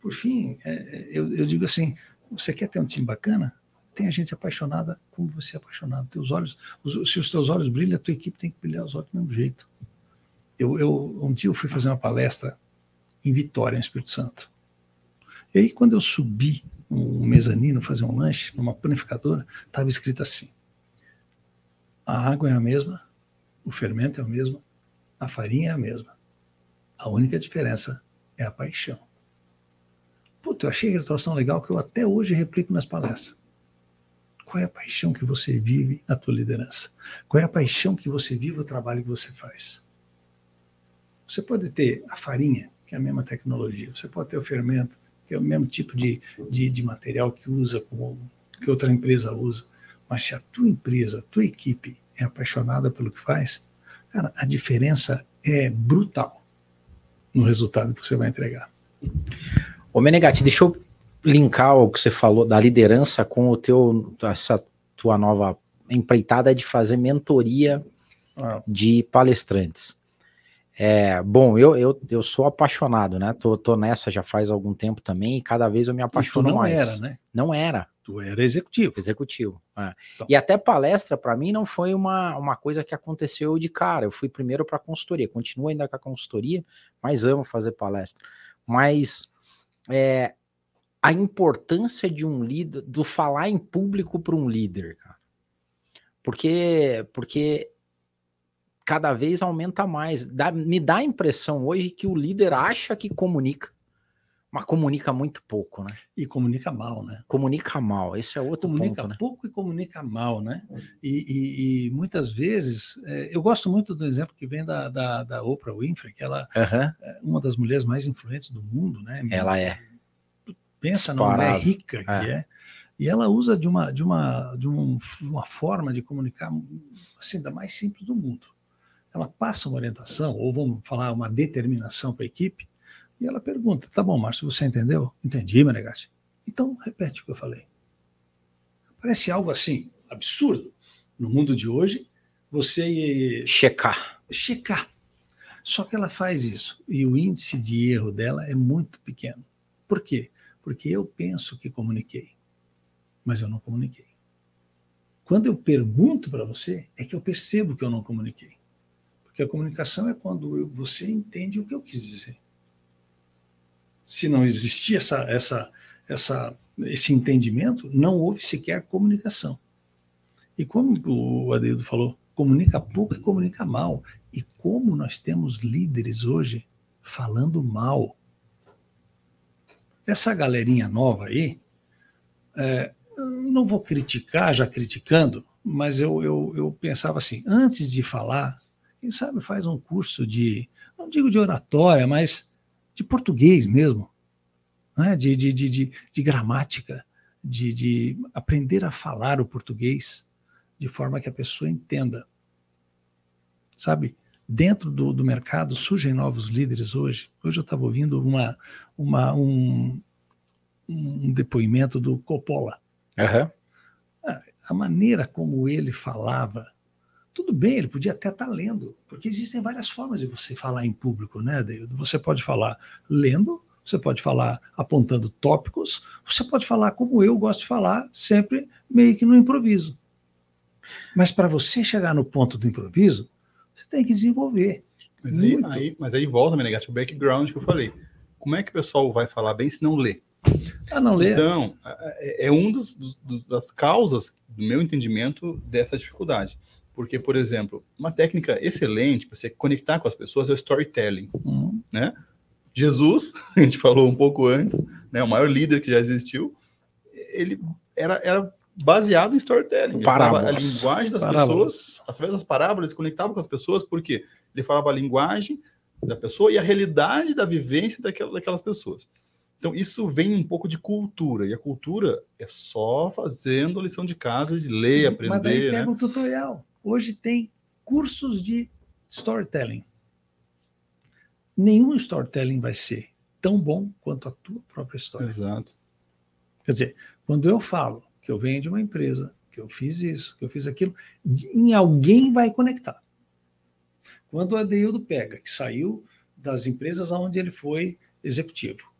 Por fim, é, é eu, eu, digo assim: você quer ter um time bacana? Tem gente apaixonada como você é apaixonado. Teus olhos, os, se os teus olhos brilham, a tua equipe tem que brilhar os olhos do mesmo jeito. Eu, eu, um dia eu fui fazer uma palestra em Vitória, no Espírito Santo. E aí, quando eu subi um mezanino fazer um lanche numa panificadora, estava escrito assim: a água é a mesma, o fermento é o mesmo, a farinha é a mesma. A única diferença é a paixão. Puta, eu achei troço tão legal que eu até hoje replico nas palestras. Qual é a paixão que você vive na tua liderança? Qual é a paixão que você vive o trabalho que você faz? Você pode ter a farinha, que é a mesma tecnologia. Você pode ter o fermento, que é o mesmo tipo de, de, de material que usa, como, que outra empresa usa. Mas se a tua empresa, a tua equipe é apaixonada pelo que faz, cara, a diferença é brutal. no resultado que você vai entregar. Ô Menegatti, deixa eu linkar o que você falou da liderança com o teu essa tua nova empreitada de fazer mentoria ah. de palestrantes. É, bom, eu, eu, eu sou apaixonado, né? Tô, tô nessa já faz algum tempo também e cada vez eu me apaixono não mais. Não era, né? Não era. Tu era executivo. Executivo. É. Então. E até palestra, para mim, não foi uma, uma coisa que aconteceu de cara. Eu fui primeiro para consultoria, continuo ainda com a consultoria, mas amo fazer palestra. Mas é, a importância de um líder, do falar em público para um líder, cara. Porque, porque cada vez aumenta mais. Dá, me dá a impressão hoje que o líder acha que comunica, mas comunica muito pouco, né? E comunica mal, né? Comunica mal, esse é outro comunica ponto, né? pouco e comunica mal, né? E, e, e muitas vezes, é, eu gosto muito do exemplo que vem da, da, da Oprah Winfrey, que ela uhum. é uma das mulheres mais influentes do mundo, né? Ela é. Pensa na mulher rica que é. é. E ela usa de uma, de uma, de um, uma forma de comunicar assim, da mais simples do mundo ela passa uma orientação, ou vamos falar, uma determinação para a equipe, e ela pergunta: tá bom, Márcio, você entendeu? Entendi, Menegatti. Então, repete o que eu falei. Parece algo assim, absurdo. No mundo de hoje, você. Checar. Checar. Só que ela faz isso, e o índice de erro dela é muito pequeno. Por quê? Porque eu penso que comuniquei, mas eu não comuniquei. Quando eu pergunto para você, é que eu percebo que eu não comuniquei. Porque a comunicação é quando você entende o que eu quis dizer. Se não existia essa, essa, essa, esse entendimento, não houve sequer comunicação. E como o Adeildo falou, comunica pouco e comunica mal. E como nós temos líderes hoje falando mal. Essa galerinha nova aí, é, não vou criticar, já criticando, mas eu, eu, eu pensava assim: antes de falar, quem sabe faz um curso de, não digo de oratória, mas de português mesmo, né? de, de, de, de, de gramática, de, de aprender a falar o português de forma que a pessoa entenda. Sabe? Dentro do, do mercado surgem novos líderes hoje. Hoje eu estava ouvindo uma, uma, um, um depoimento do Coppola. Uhum. A maneira como ele falava tudo bem, ele podia até estar tá lendo, porque existem várias formas de você falar em público, né, David? Você pode falar lendo, você pode falar apontando tópicos, você pode falar como eu gosto de falar, sempre meio que no improviso. Mas para você chegar no ponto do improviso, você tem que desenvolver. Mas aí, aí, mas aí volta, Menegatti, o background que eu falei. Como é que o pessoal vai falar bem se não lê? Ah, não lê. Então, é, é um dos, dos, das causas, do meu entendimento, dessa dificuldade. Porque, por exemplo, uma técnica excelente para você conectar com as pessoas é o storytelling, uhum. né? Jesus, a gente falou um pouco antes, né, o maior líder que já existiu, ele era, era baseado em storytelling. Parábolas. a linguagem das parábolas. pessoas, através das parábolas, ele conectava com as pessoas, porque ele falava a linguagem da pessoa e a realidade da vivência daquela, daquelas pessoas. Então, isso vem um pouco de cultura, e a cultura é só fazendo a lição de casa, de ler, aprender. Mas daí pega né? um tutorial. Hoje tem cursos de storytelling. Nenhum storytelling vai ser tão bom quanto a tua própria história. Exato. Quer dizer, quando eu falo que eu venho de uma empresa, que eu fiz isso, que eu fiz aquilo, em alguém vai conectar. Quando o Adeildo pega, que saiu das empresas onde ele foi executivo,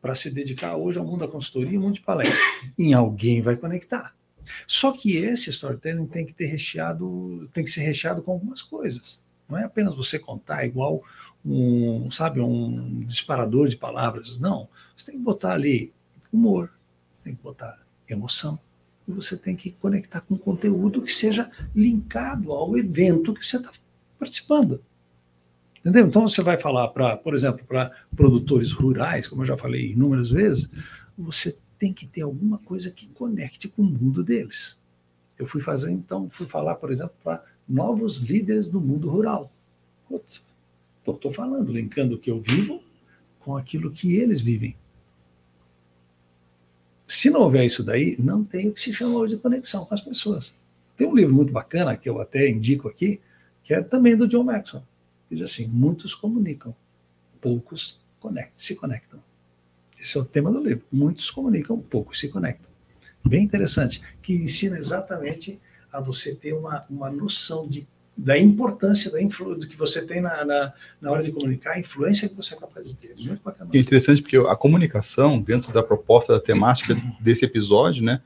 para se dedicar hoje ao mundo da consultoria e mundo de palestra, em alguém vai conectar. Só que esse storytelling tem que ter recheado, tem que ser recheado com algumas coisas. Não é apenas você contar igual um, sabe, um disparador de palavras. Não. Você tem que botar ali humor, tem que botar emoção. E você tem que conectar com conteúdo que seja linkado ao evento que você está participando. Entendeu? Então você vai falar para, por exemplo, para produtores rurais, como eu já falei inúmeras vezes, você tem que ter alguma coisa que conecte com o mundo deles. Eu fui fazer, então, fui falar, por exemplo, para novos líderes do mundo rural. Estou falando, linkando o que eu vivo com aquilo que eles vivem. Se não houver isso daí, não tem o que se chama hoje de conexão com as pessoas. Tem um livro muito bacana que eu até indico aqui, que é também do John Maxwell. Diz assim: muitos comunicam, poucos conectam, se conectam. Esse é o tema do livro. Muitos comunicam, poucos se conectam. Bem interessante, que ensina exatamente a você ter uma, uma noção de, da importância da influ, do que você tem na, na, na, hora de comunicar, a influência que você é capaz de ter. Muito bacana. É interessante porque a comunicação, dentro da proposta da temática desse episódio, né,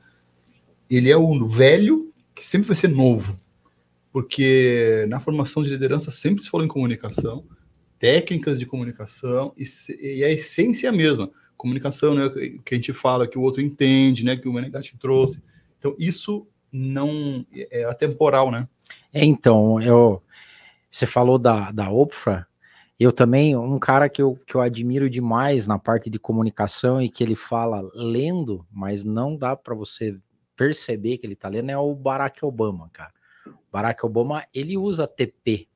ele é o velho que sempre vai ser novo. Porque na formação de liderança sempre se falou em comunicação, técnicas de comunicação e, e a essência é a mesma. Comunicação, né, que a gente fala, que o outro entende, né, que o Menegatti trouxe. Então, isso não é atemporal, né? É, então, eu, você falou da, da Opfra, eu também, um cara que eu, que eu admiro demais na parte de comunicação e que ele fala lendo, mas não dá para você perceber que ele tá lendo, é o Barack Obama, cara. O Barack Obama, ele usa TP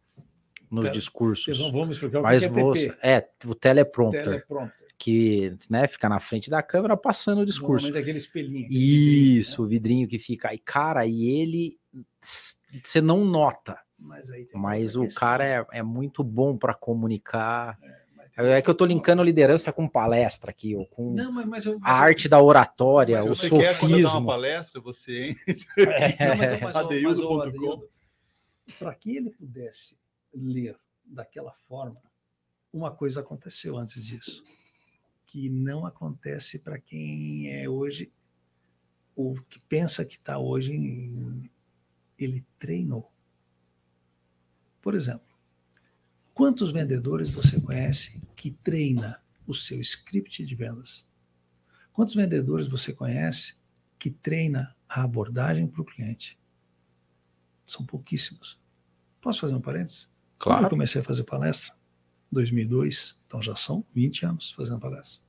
nos discursos. Não vamos explicar o mas que é TP. É, o teleprompter. teleprompter que né, fica na frente da câmera passando o discurso. aquele espelhinho. Isso, vidrinho, né? o vidrinho que fica aí. Cara, e ele você não nota. Mas, mas o cara é, é, muito bom para comunicar. É, é, que eu tô linkando liderança com palestra aqui, ou com não, mas, mas eu, a arte da oratória, o você sofismo. Quer, uma palestra, você entra é. Para que ele pudesse ler daquela forma, uma coisa aconteceu antes disso que não acontece para quem é hoje, o que pensa que está hoje, ele treinou. Por exemplo, quantos vendedores você conhece que treina o seu script de vendas? Quantos vendedores você conhece que treina a abordagem para o cliente? São pouquíssimos. Posso fazer um parênteses? Claro. Quando eu comecei a fazer palestra, 2002, então já são 20 anos fazendo palestra.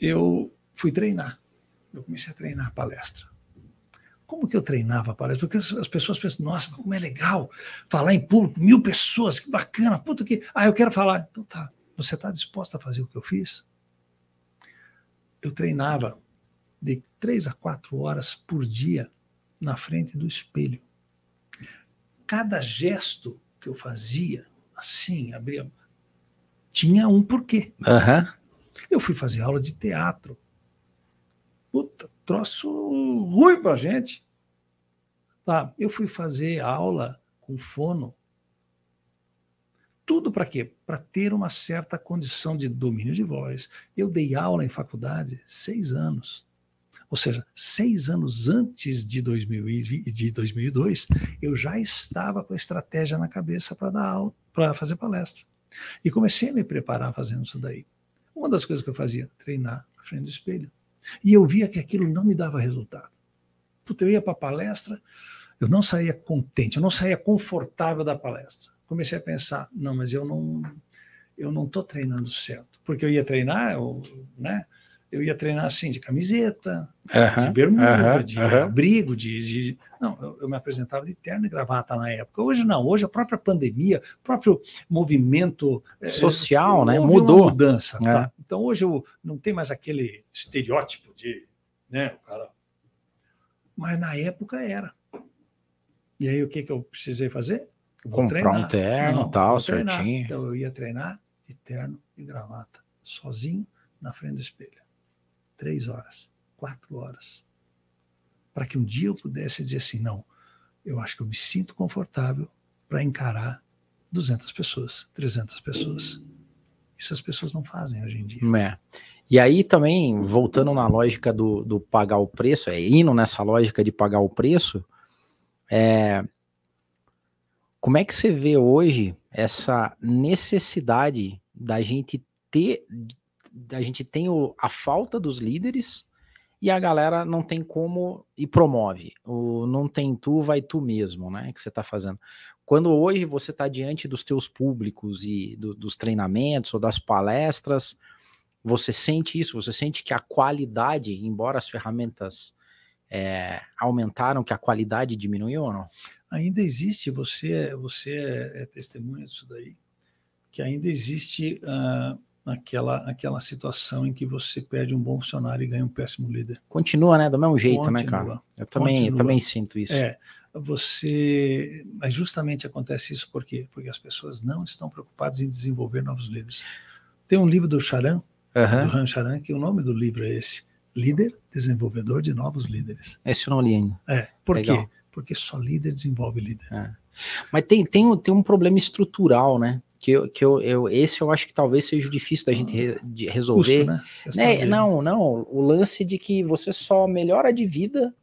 Eu fui treinar. Eu comecei a treinar palestra. Como que eu treinava a palestra? Porque as pessoas pensam, nossa, como é legal falar em público, mil pessoas, que bacana, puta que. Ah, eu quero falar. Então tá, você está disposto a fazer o que eu fiz? Eu treinava de três a quatro horas por dia na frente do espelho. Cada gesto que eu fazia, assim, abria, tinha um porquê. Uhum. Eu fui fazer aula de teatro. Puta, troço ruim pra gente. Tá, eu fui fazer aula com fono. Tudo para quê? Para ter uma certa condição de domínio de voz. Eu dei aula em faculdade seis anos. Ou seja, seis anos antes de, 2000, de 2002, eu já estava com a estratégia na cabeça para dar aula, para fazer palestra. E comecei a me preparar fazendo isso daí. Uma das coisas que eu fazia, treinar na frente do espelho. E eu via que aquilo não me dava resultado. Puta, eu ia para a palestra, eu não saía contente, eu não saía confortável da palestra. Comecei a pensar, não, mas eu não eu não estou treinando certo. Porque eu ia treinar, eu, né? Eu ia treinar assim, de camiseta, de bermuda, de abrigo, de, de. Não, eu, eu, me apresentava de terno e gravata na época. Hoje não, hoje a própria pandemia, o próprio movimento é, social, é, né? Mudou. mudança. É. Tá? Então hoje eu não tem mais aquele estereótipo de. Né, o cara. Mas na época era. E aí o que, que eu precisei fazer? Eu Comprar treinar. um terno e tal, certinho. Então eu ia treinar de terno e gravata, sozinho na frente do espelho três horas, quatro horas, para que um dia eu pudesse dizer assim: não, eu acho que eu me sinto confortável para encarar 200 pessoas, 300 pessoas. Isso as pessoas não fazem hoje em dia. É. E aí também, voltando na lógica do, do pagar o preço, é, indo nessa lógica de pagar o preço, é, como é que você vê hoje essa necessidade da gente ter a gente tem o, a falta dos líderes e a galera não tem como e promove. O não tem tu, vai tu mesmo, né? Que você está fazendo. Quando hoje você está diante dos teus públicos e do, dos treinamentos ou das palestras, você sente isso? Você sente que a qualidade, embora as ferramentas é, aumentaram, que a qualidade diminuiu ou não? Ainda existe, você, você é, é testemunha disso daí, que ainda existe uh, naquela, aquela situação em que você perde um bom funcionário e ganha um péssimo líder. Continua, né? Do mesmo jeito, Continua. né, cara? Eu também, eu também sinto isso. É. você. Mas justamente acontece isso por quê? Porque as pessoas não estão preocupadas em desenvolver novos líderes. Tem um livro do Charan, uhum. do Han Charan, que o nome do livro é esse: Líder Desenvolvedor de Novos Líderes. Esse eu não li ainda. É. Por Legal. quê? Porque só líder desenvolve líder. É. Mas tem, tem, tem um problema estrutural, né? Que, eu, que eu, eu, esse eu acho que talvez seja difícil da gente re, de resolver. Custo, né? né? Não, não. O lance de que você só melhora de vida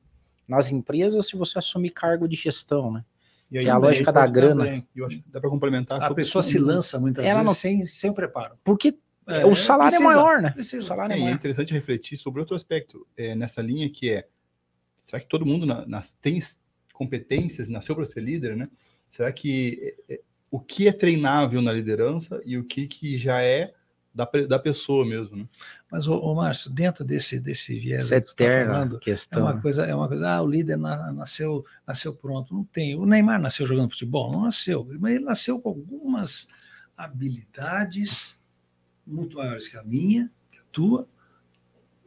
nas empresas se você assumir cargo de gestão, né? E aí, que é a lógica da grana. Também, eu acho que dá para complementar. A pessoa se lança muitas ela vezes não... sem, sem o preparo. Porque é, o salário é precisa, é maior, né? Precisa. O salário é, é, maior. é interessante refletir sobre outro aspecto é, nessa linha que é será que todo mundo na, nas, tem competências, nasceu para ser líder, né? Será que é, é, o que é treinável na liderança e o que, que já é da, da pessoa mesmo, né? Mas, o Márcio, dentro desse, desse viés Essa que tá falando, questão. é uma coisa, é uma coisa, ah, o líder nasceu, nasceu pronto. Não tem. O Neymar nasceu jogando futebol? Não nasceu. Mas ele nasceu com algumas habilidades muito maiores que a minha, que a tua,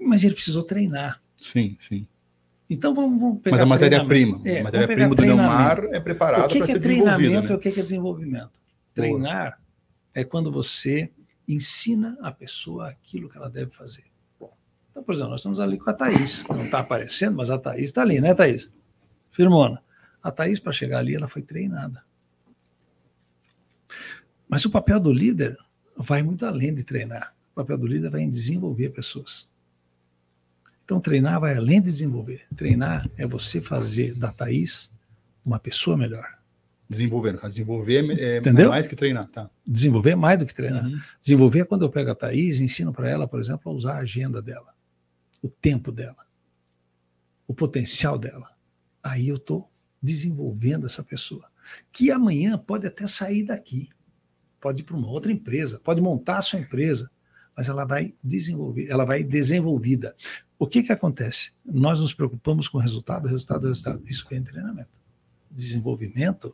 mas ele precisou treinar. Sim, sim. Então vamos, vamos pegar. Mas a matéria-prima, é, a matéria-prima do Neymar é preparada para ser é desenvolvida. Né? O que é desenvolvimento? Treinar é quando você ensina a pessoa aquilo que ela deve fazer. Então, por exemplo, nós estamos ali com a Thaís. Não está aparecendo, mas a Thaís está ali, né, Thaís? Firmona. A Thaís, para chegar ali, ela foi treinada. Mas o papel do líder vai muito além de treinar. O papel do líder vai em desenvolver pessoas. Então, treinar vai além de desenvolver. Treinar é você fazer da Thaís uma pessoa melhor. Desenvolver, desenvolver é Entendeu? mais que treinar, tá? Desenvolver é mais do que treinar. Uhum. Desenvolver é quando eu pego a Thaís e ensino para ela, por exemplo, a usar a agenda dela, o tempo dela, o potencial dela. Aí eu estou desenvolvendo essa pessoa, que amanhã pode até sair daqui, pode ir para uma outra empresa, pode montar a sua empresa, mas ela vai desenvolver, ela vai desenvolvida. O que que acontece? Nós nos preocupamos com o resultado, resultado, resultado. Isso em treinamento. Desenvolvimento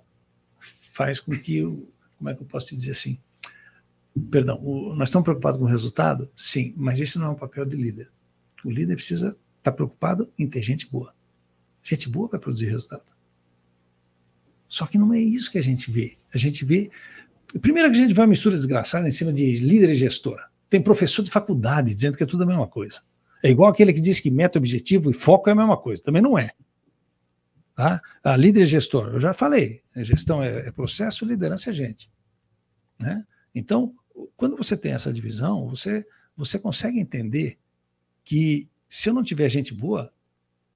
faz com que, como é que eu posso te dizer assim? Perdão, o, nós estamos preocupados com o resultado? Sim, mas esse não é um papel de líder. O líder precisa estar tá preocupado em ter gente boa. Gente boa vai produzir resultado. Só que não é isso que a gente vê. A gente vê. Primeiro que a gente vê uma mistura desgraçada em cima de líder e gestor. Tem professor de faculdade dizendo que é tudo a mesma coisa. É igual aquele que diz que meta, objetivo e foco é a mesma coisa. Também não é. Tá? A líder e gestor, eu já falei, gestão é, é processo, liderança é gente. Né? Então, quando você tem essa divisão, você, você consegue entender que se eu não tiver gente boa,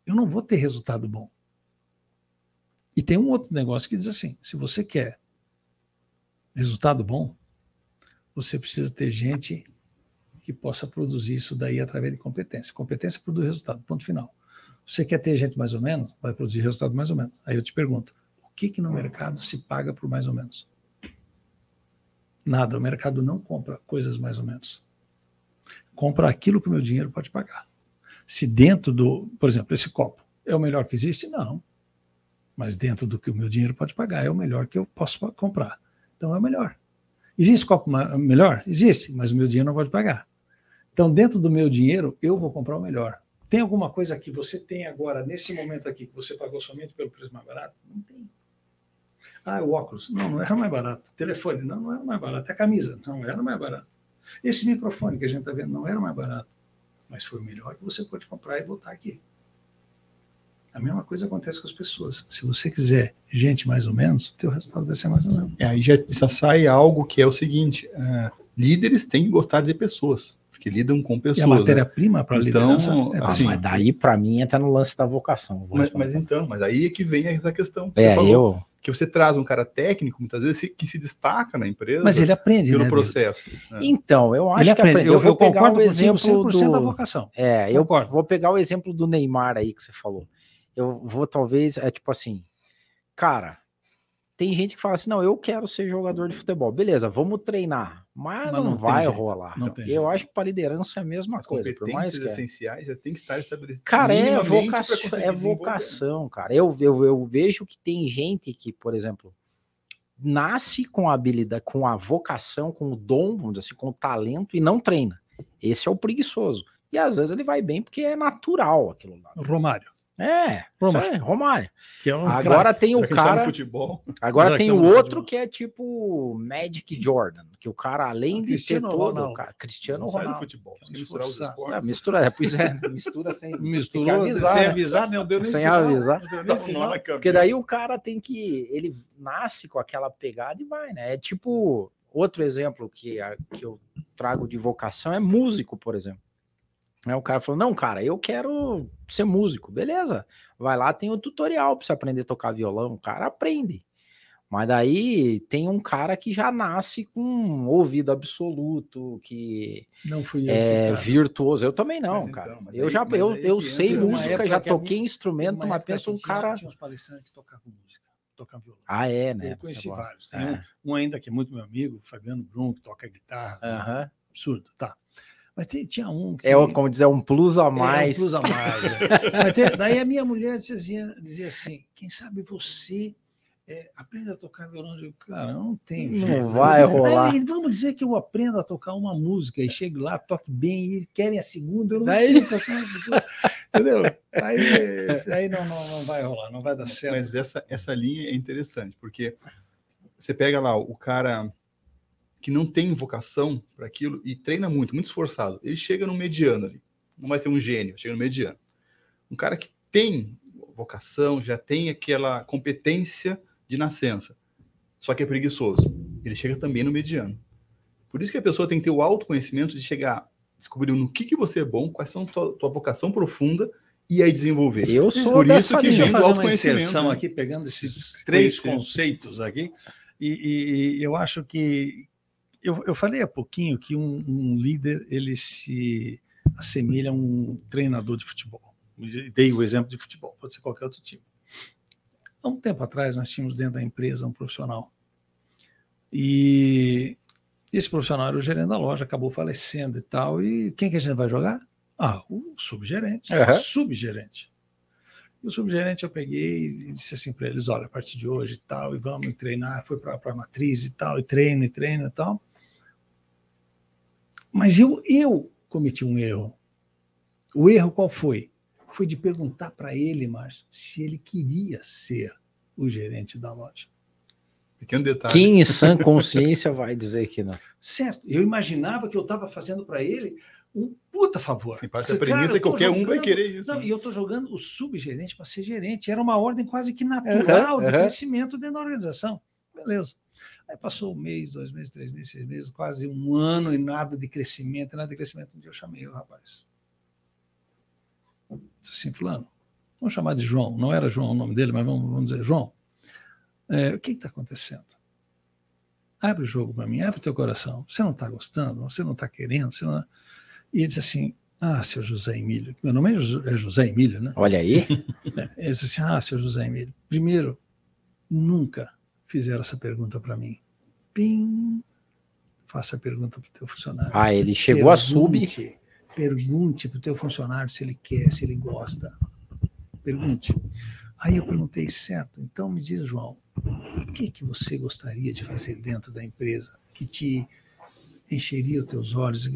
eu não vou ter resultado bom. E tem um outro negócio que diz assim: se você quer resultado bom, você precisa ter gente que possa produzir isso daí através de competência. Competência produz resultado, ponto final. Você quer ter gente mais ou menos? Vai produzir resultado mais ou menos. Aí eu te pergunto, o que, que no mercado se paga por mais ou menos? Nada. O mercado não compra coisas mais ou menos. Compra aquilo que o meu dinheiro pode pagar. Se dentro do, por exemplo, esse copo é o melhor que existe? Não. Mas dentro do que o meu dinheiro pode pagar, é o melhor que eu posso comprar. Então é o melhor. Existe copo melhor? Existe, mas o meu dinheiro não pode pagar. Então, dentro do meu dinheiro, eu vou comprar o melhor. Tem alguma coisa que você tem agora, nesse momento aqui, que você pagou somente pelo preço mais barato? Não tem. Ah, o óculos. Não, não era mais barato. Telefone. Não, não era mais barato. A camisa. Não, era mais barato. Esse microfone que a gente está vendo não era mais barato. Mas foi o melhor que você pode comprar e botar aqui. A mesma coisa acontece com as pessoas. Se você quiser gente mais ou menos, o teu resultado vai ser mais ou menos. E aí já, já sai algo que é o seguinte: uh, líderes têm que gostar de pessoas porque lidam com pessoas. E a né? matéria-prima né? para então, liderança. É assim, mas daí, para mim, até no lance da vocação. Mas, mas, então, mas aí é que vem essa questão. Que é, falou, eu. Que você traz um cara técnico, muitas vezes, que se destaca na empresa. Mas ele aprende, pelo né, processo. Né? Então, eu acho ele que aprende. Eu, eu vou eu pegar o exemplo do... da vocação. É, eu concordo. vou pegar o exemplo do Neymar aí que você falou. Eu vou talvez, é tipo assim, cara, tem gente que fala assim: não, eu quero ser jogador de futebol. Beleza, vamos treinar. Mas, mas não, não vai rolar. Não eu acho que para liderança é a mesma As coisa. Por mais que essenciais já tem que estar estabelecidas. Cara, é vocação, é vocação, cara. Eu, eu, eu vejo que tem gente que, por exemplo, nasce com a habilidade, com a vocação, com o dom, vamos dizer assim, com o talento e não treina. Esse é o preguiçoso. E às vezes ele vai bem porque é natural aquilo lá. Romário. É, Romário. É, Romário. Que é um agora tem o cara. Futebol. Agora tem o outro que é tipo Magic Jordan, que o cara, além de ter todo. Cara, Cristiano não Ronaldo. futebol. Misturar os é, mistura, é, pois é, mistura sem. Misturou avisar, sem né? avisar, não deu nem Sem sinal, avisar. Nem sinal, porque daí o cara tem que. Ele nasce com aquela pegada e vai, né? É tipo. Outro exemplo que, que eu trago de vocação é músico, por exemplo. Aí o cara falou: Não, cara, eu quero ser músico. Beleza, vai lá, tem o tutorial para você aprender a tocar violão. O cara aprende. Mas daí tem um cara que já nasce com um ouvido absoluto, que não fui eu, é virtuoso. Eu também não, mas cara. Então, eu aí, já eu, eu sei música, já toquei minha, instrumento, mas penso um cara. Tinha uns palestrantes que tocavam música, tocavam violão. Ah, é, né? Eu conheci vários. Tem é. um, um, ainda que é muito meu amigo, Fabiano Brum, que toca guitarra. Uh -huh. Absurdo, tá. Mas tem, tinha um. Que... É, como dizer, um plus a mais. É, um plus a mais. É. tem, daí a minha mulher dizia, dizia assim: quem sabe você é, aprenda a tocar violão. Eu digo, cara, não tem jeito. Não vai rolar. Aí, vamos dizer que eu aprenda a tocar uma música e chegue lá, toque bem, e querem a segunda, eu não daí... sei tocar a segunda. Entendeu? Aí, aí não, não, não vai rolar, não vai dar certo. Mas essa, essa linha é interessante, porque você pega lá o cara que não tem vocação para aquilo e treina muito, muito esforçado, ele chega no mediano ali. Não vai ser um gênio, chega no mediano. Um cara que tem vocação, já tem aquela competência de nascença, só que é preguiçoso. Ele chega também no mediano. Por isso que a pessoa tem que ter o autoconhecimento de chegar, descobrir no que, que você é bom, quais são a tua, tua vocação profunda e aí desenvolver. Eu sou Por isso que o autoconhecimento. Uma aqui pegando esses três conceitos aqui. E, e, eu acho que eu, eu falei há pouquinho que um, um líder ele se assemelha a um treinador de futebol. Dei o exemplo de futebol, pode ser qualquer outro time. Há um tempo atrás, nós tínhamos dentro da empresa um profissional. E esse profissional era o gerente da loja, acabou falecendo e tal. E quem que a gente vai jogar? Ah, o subgerente. Uhum. Subgerente. E o subgerente eu peguei e disse assim para eles: olha, a partir de hoje e tal, e vamos treinar. Foi para a matriz e tal, e treino, e treino e tal. Mas eu, eu cometi um erro. O erro qual foi? Foi de perguntar para ele, Márcio, se ele queria ser o gerente da loja. Pequeno detalhe. Quem em sã consciência vai dizer que não? Certo. Eu imaginava que eu estava fazendo para ele um puta favor. Sim, parte a premissa que qualquer jogando, um vai querer isso. Não, né? E eu estou jogando o subgerente para ser gerente. Era uma ordem quase que natural uhum, de uhum. crescimento dentro da organização. Beleza. Aí passou um mês, dois meses, três meses, seis meses, quase um ano e nada de crescimento, nada de crescimento. Um dia eu chamei o rapaz. Disse assim, fulano, vamos chamar de João. Não era João o nome dele, mas vamos, vamos dizer, João, é, o que está acontecendo? Abre o jogo para mim, abre o teu coração. Você não está gostando, você não está querendo, você não... E ele disse assim, ah, seu José Emílio, meu nome é, é José Emílio, né? Olha aí. É, ele disse assim, ah, seu José Emílio, primeiro, nunca fizeram essa pergunta para mim. Pim, faça a pergunta para o teu funcionário. Ah, ele chegou pergunte, a sub. Pergunte para o teu funcionário se ele quer, se ele gosta. Pergunte. Aí eu perguntei, certo, então me diz, João, o que, que você gostaria de fazer dentro da empresa que te encheria os teus olhos,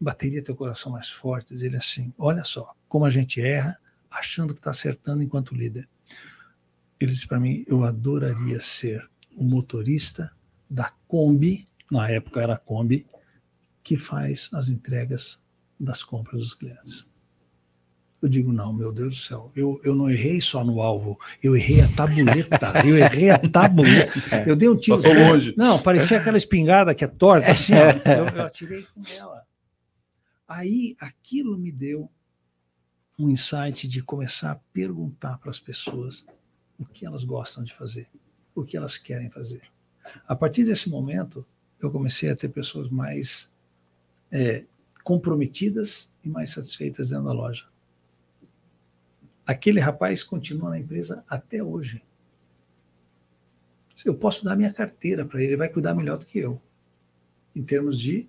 bateria teu coração mais forte, dizer assim, olha só, como a gente erra achando que está acertando enquanto líder. Ele disse para mim: eu adoraria ser o motorista da Kombi, na época era a Kombi, que faz as entregas das compras dos clientes. Eu digo, não, meu Deus do céu, eu, eu não errei só no alvo, eu errei a tabuleta, eu errei a tabuleta. É. Eu dei um tiro. Passou longe. Não, parecia aquela espingarda que é torta, assim, ó, eu, eu atirei com ela. Aí aquilo me deu um insight de começar a perguntar para as pessoas o que elas gostam de fazer, o que elas querem fazer. A partir desse momento, eu comecei a ter pessoas mais é, comprometidas e mais satisfeitas dentro da loja. Aquele rapaz continua na empresa até hoje. Eu posso dar minha carteira para ele, ele vai cuidar melhor do que eu, em termos de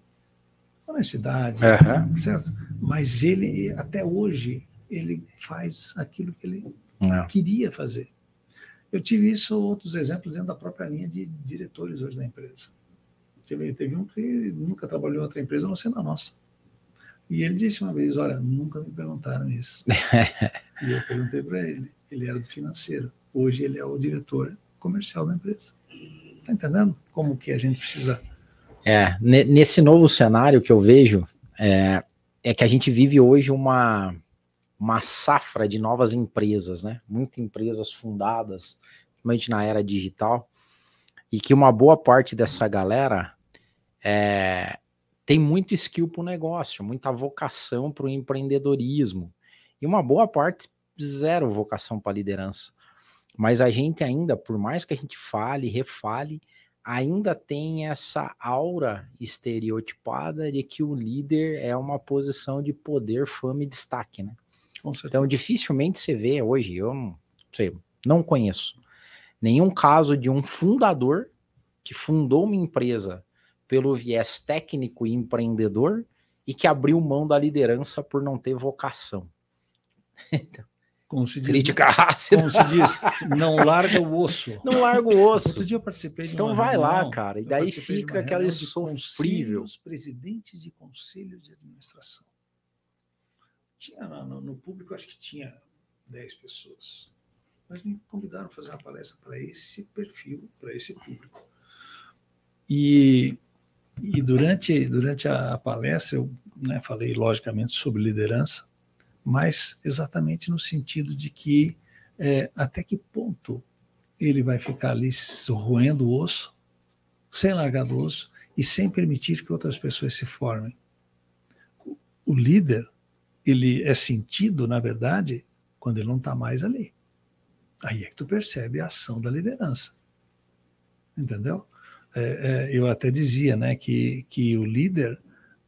honestidade, uhum. certo? Mas ele, até hoje, ele faz aquilo que ele Não. queria fazer. Eu tive isso, outros exemplos dentro da própria linha de diretores hoje da empresa. Teve, teve um que nunca trabalhou em outra empresa, a não ser na nossa. E ele disse uma vez: Olha, nunca me perguntaram isso. e eu perguntei para ele. Ele era do financeiro. Hoje ele é o diretor comercial da empresa. Está entendendo como que a gente precisa. É, nesse novo cenário que eu vejo, é, é que a gente vive hoje uma, uma safra de novas empresas, né? Muitas empresas fundadas, principalmente na era digital, e que uma boa parte dessa galera é, tem muito skill para o negócio, muita vocação para o empreendedorismo, e uma boa parte zero vocação para liderança. Mas a gente ainda, por mais que a gente fale, refale, ainda tem essa aura estereotipada de que o líder é uma posição de poder, fama e destaque, né? Então, dificilmente você vê hoje, eu não sei, não conheço nenhum caso de um fundador que fundou uma empresa pelo viés técnico e empreendedor e que abriu mão da liderança por não ter vocação. Então, como se diz, Crítica ácida. Como se diz, não larga o osso. Não larga o osso. Outro dia eu participei de Então vai reunião, lá, cara. E daí fica aquela sofrível. Os presidentes de conselhos de administração. Tinha no, no, público, acho que tinha 10 pessoas. Mas me convidaram a fazer uma palestra para esse perfil, para esse público. E, e durante, durante a palestra, eu né, falei, logicamente, sobre liderança mas exatamente no sentido de que é, até que ponto ele vai ficar ali roendo o osso, sem largar do osso e sem permitir que outras pessoas se formem. O líder, ele é sentido, na verdade, quando ele não está mais ali. Aí é que tu percebe a ação da liderança. Entendeu? É, é, eu até dizia né, que, que o líder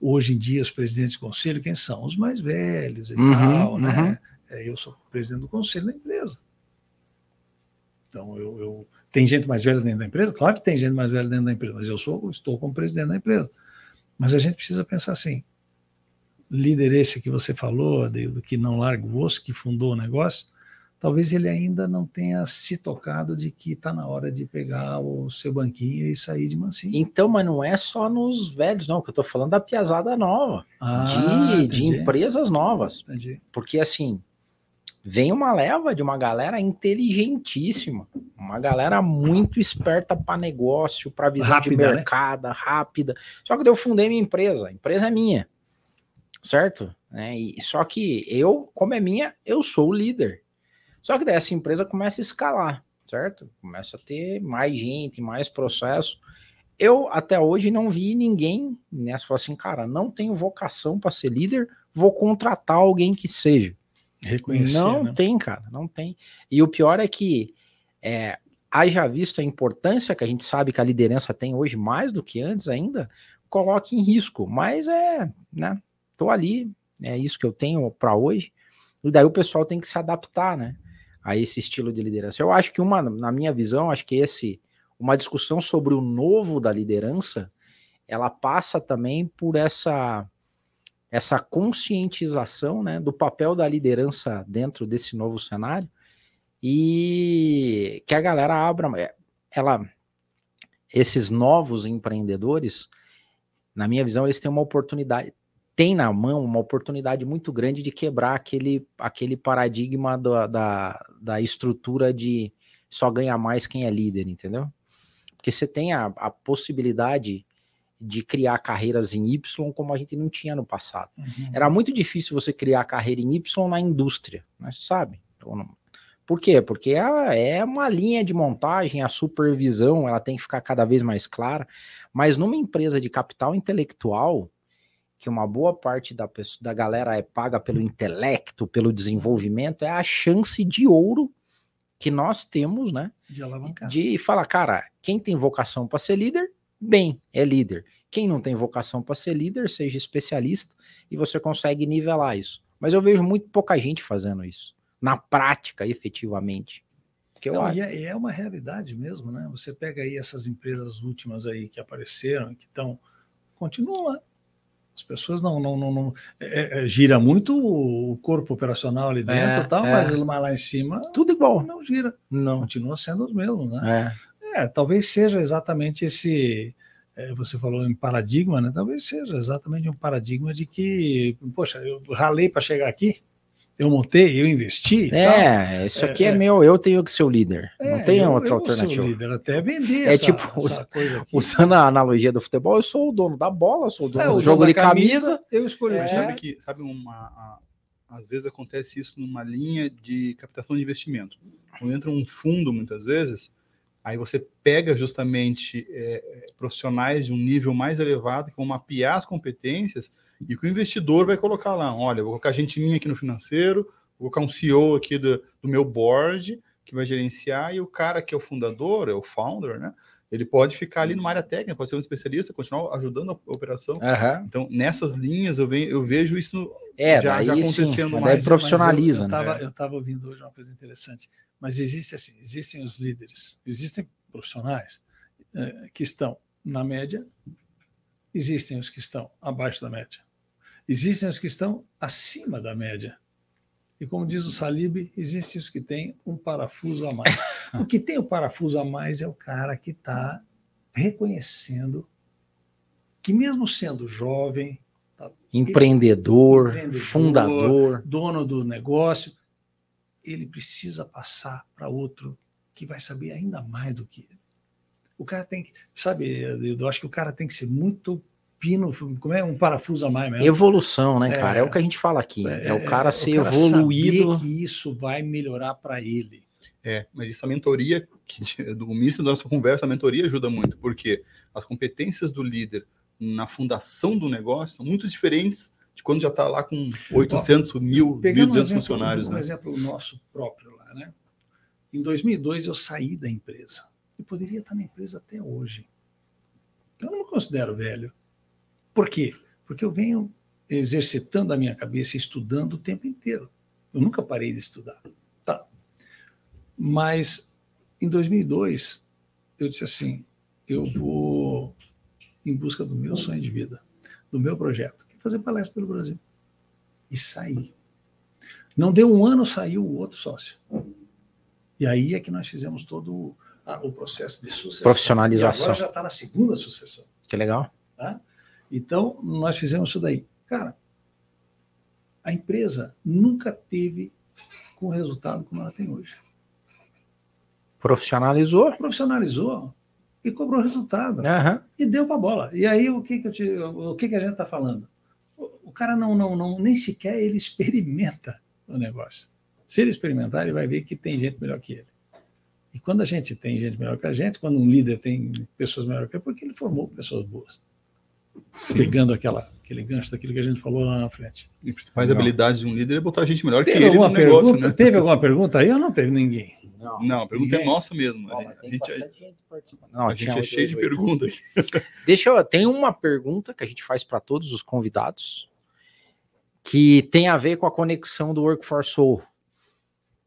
Hoje em dia, os presidentes de conselho, quem são? Os mais velhos e uhum, tal, né? Uhum. É, eu sou presidente do conselho da empresa. Então, eu, eu, Tem gente mais velha dentro da empresa? Claro que tem gente mais velha dentro da empresa, mas eu sou, estou como presidente da empresa. Mas a gente precisa pensar assim: líder esse que você falou, do que não larga o osso, que fundou o negócio, talvez ele ainda não tenha se tocado de que está na hora de pegar o seu banquinho e sair de mansinho. Então, mas não é só nos velhos, não, que eu estou falando da piazada nova, ah, de, de, empresas novas. Entendi. Porque assim, vem uma leva de uma galera inteligentíssima, uma galera muito esperta para negócio, para visão rápida, de né? mercado, né? rápida. Só que eu fundei minha empresa, a empresa é minha, certo? É, e, só que eu, como é minha, eu sou o líder. Só que daí essa empresa começa a escalar, certo? Começa a ter mais gente, mais processo. Eu até hoje não vi ninguém nessa falar assim, cara, não tenho vocação para ser líder, vou contratar alguém que seja. Reconhecer, não né? tem, cara, não tem. E o pior é que é, haja visto a importância que a gente sabe que a liderança tem hoje, mais do que antes ainda, coloque em risco. Mas é, né? Tô ali, é isso que eu tenho para hoje. E daí o pessoal tem que se adaptar, né? a esse estilo de liderança. Eu acho que uma, na minha visão, acho que esse uma discussão sobre o novo da liderança, ela passa também por essa essa conscientização, né, do papel da liderança dentro desse novo cenário e que a galera abra é, ela esses novos empreendedores, na minha visão, eles têm uma oportunidade, tem na mão uma oportunidade muito grande de quebrar aquele, aquele paradigma da, da, da estrutura de só ganha mais quem é líder, entendeu? Porque você tem a, a possibilidade de criar carreiras em Y como a gente não tinha no passado. Uhum. Era muito difícil você criar carreira em Y na indústria, né? Você sabe? Por quê? Porque é uma linha de montagem, a supervisão ela tem que ficar cada vez mais clara. Mas numa empresa de capital intelectual, que uma boa parte da, pessoa, da galera é paga pelo intelecto, pelo desenvolvimento, é a chance de ouro que nós temos, né? De alavancar. De falar, cara, quem tem vocação para ser líder, bem, é líder. Quem não tem vocação para ser líder, seja especialista e você consegue nivelar isso. Mas eu vejo muito pouca gente fazendo isso, na prática, efetivamente. Que não, e é, é, uma realidade mesmo, né? Você pega aí essas empresas últimas aí que apareceram, que estão. Continua as pessoas não, não, não, não é, é, gira muito o corpo operacional ali dentro, é, tal, é. mas lá em cima tudo igual, não gira, não continua sendo os mesmos, né? É, é talvez seja exatamente esse é, você falou em paradigma, né? Talvez seja exatamente um paradigma de que, poxa, eu ralei para chegar aqui, eu montei, eu investi. É, isso aqui é, é, meu, eu tenho que ser o líder. É, não tem eu, outra eu alternativa. líder, até vender é essa, tipo, essa usando a analogia do futebol, eu sou o dono da bola, sou o dono é, do jogo de camisa, camisa, Eu escolhi. É. Sabe que, sabe uma, a, às vezes acontece isso numa linha de captação de investimento. Quando entra um fundo, muitas vezes, aí você pega justamente é, profissionais de um nível mais elevado que vão mapear as competências e que o investidor vai colocar lá, olha, vou colocar gente minha aqui no financeiro, vou colocar um CEO aqui do, do meu board que vai gerenciar e o cara que é o fundador, é o founder, né? Ele pode ficar ali numa área técnica, pode ser um especialista, continuar ajudando a operação. Uhum. Então, nessas linhas, eu, venho, eu vejo isso é, já, já acontecendo sim, mais. profissionaliza, mas eu, eu estava né? ouvindo hoje uma coisa interessante. Mas existe assim, existem os líderes, existem profissionais eh, que estão na média, existem os que estão abaixo da média, existem os que estão acima da média. E como diz o Salib, existem os que têm um parafuso a mais. o que tem o parafuso a mais é o cara que está reconhecendo que, mesmo sendo jovem, tá, empreendedor, empreendedor, fundador, dono do negócio, ele precisa passar para outro que vai saber ainda mais do que ele. O cara tem que, sabe, eu acho que o cara tem que ser muito pino, como é um parafuso a mais mesmo. Evolução, né, cara? É, é o que a gente fala aqui. É, é o cara é, ser o cara evoluído. que isso vai melhorar para ele. É, mas isso a mentoria, que, do início da nossa conversa, a mentoria ajuda muito, porque as competências do líder na fundação do negócio são muito diferentes de quando já está lá com 800, Ó, mil, 1.200 um funcionários. Um né? exemplo nosso próprio lá, né? Em 2002 eu saí da empresa. Eu poderia estar na empresa até hoje. Eu não me considero velho. Por quê? Porque eu venho exercitando a minha cabeça, estudando o tempo inteiro. Eu nunca parei de estudar. Tá. Mas em 2002 eu disse assim, eu vou em busca do meu sonho de vida, do meu projeto, que é fazer palestra pelo Brasil. E saí. Não deu um ano, saiu o outro sócio. E aí é que nós fizemos todo o processo de sucessão. Profissionalização. E agora já está na segunda sucessão. Que legal. Tá? Então, nós fizemos isso daí. Cara, a empresa nunca teve com o resultado como ela tem hoje. Profissionalizou? Profissionalizou e cobrou resultado. Uhum. E deu para a bola. E aí, o que, que, te, o que, que a gente está falando? O, o cara não, não, não, nem sequer ele experimenta o negócio. Se ele experimentar, ele vai ver que tem gente melhor que ele. E quando a gente tem gente melhor que a gente, quando um líder tem pessoas melhores que ele, porque ele formou pessoas boas. Sim. Pegando aquela, aquele gancho daquilo que a gente falou lá na frente. E principais habilidades de um líder é botar gente melhor teve que ele no pergunta, negócio, né? Teve alguma pergunta aí ou não teve ninguém? Não, não a pergunta é ninguém. é nossa mesmo. Não, a gente, é, gente não, a gente é cheio de perguntas aqui. Deixa eu, tem uma pergunta que a gente faz para todos os convidados que tem a ver com a conexão do Workforce Soul.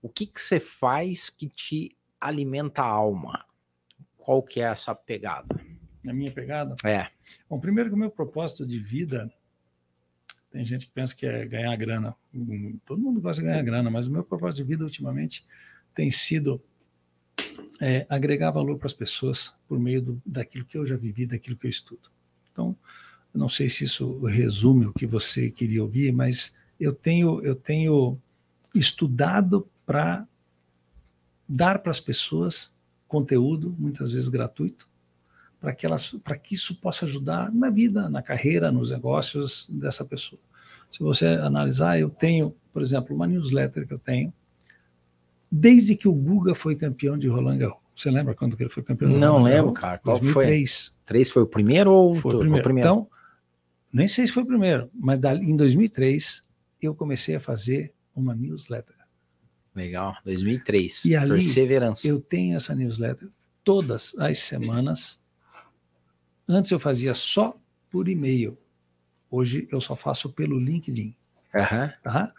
O que que você faz que te alimenta a alma? Qual que é essa pegada? A minha pegada? É. Bom, primeiro que o meu propósito de vida, tem gente que pensa que é ganhar grana. Todo mundo gosta de ganhar grana, mas o meu propósito de vida ultimamente tem sido é, agregar valor para as pessoas por meio do, daquilo que eu já vivi, daquilo que eu estudo. Então, eu não sei se isso resume o que você queria ouvir, mas eu tenho, eu tenho estudado para dar para as pessoas conteúdo, muitas vezes gratuito, para que elas, que isso possa ajudar na vida, na carreira, nos negócios dessa pessoa. Se você analisar, eu tenho, por exemplo, uma newsletter que eu tenho, desde que o Guga foi campeão de Roland Garros. Você lembra quando que ele foi campeão? Não lembro, cara. Qual 2003. foi? Três foi o primeiro ou foi o primeiro? o primeiro? Então, nem sei se foi o primeiro, mas em 2003 eu comecei a fazer uma newsletter. Legal, 2003. E ali Perseverança. eu tenho essa newsletter todas as semanas. Antes eu fazia só por e-mail. Hoje eu só faço pelo LinkedIn. Uhum. Tá?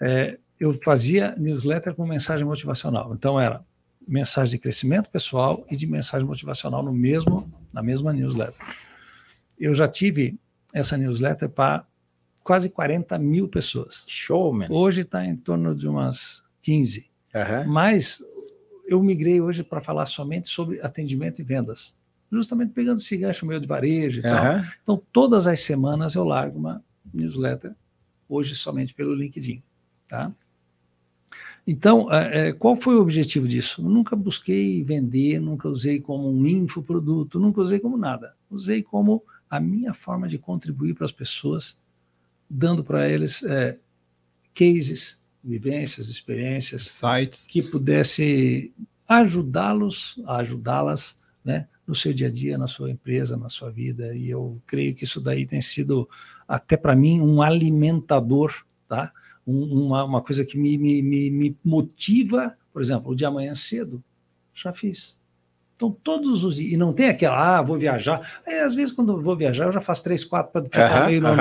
É, eu fazia newsletter com mensagem motivacional. Então era mensagem de crescimento pessoal e de mensagem motivacional no mesmo na mesma newsletter. Eu já tive essa newsletter para quase 40 mil pessoas. Show, man. Hoje está em torno de umas 15. Uhum. Mas eu migrei hoje para falar somente sobre atendimento e vendas. Justamente pegando esse gancho meio de varejo e uhum. tal. Então, todas as semanas eu largo uma newsletter, hoje somente pelo LinkedIn. Tá? Então, é, qual foi o objetivo disso? Nunca busquei vender, nunca usei como um infoproduto, nunca usei como nada. Usei como a minha forma de contribuir para as pessoas, dando para eles é, cases, vivências, experiências, sites que pudesse ajudá-los, ajudá-las, né, no seu dia a dia, na sua empresa, na sua vida. E eu creio que isso daí tem sido até para mim um alimentador, tá? Um, uma, uma coisa que me, me, me motiva, por exemplo, o de amanhã cedo, já fiz. Então, todos os dias. E não tem aquela, ah, vou viajar. É, às vezes, quando eu vou viajar, eu já faço três, quatro para ficar meio no,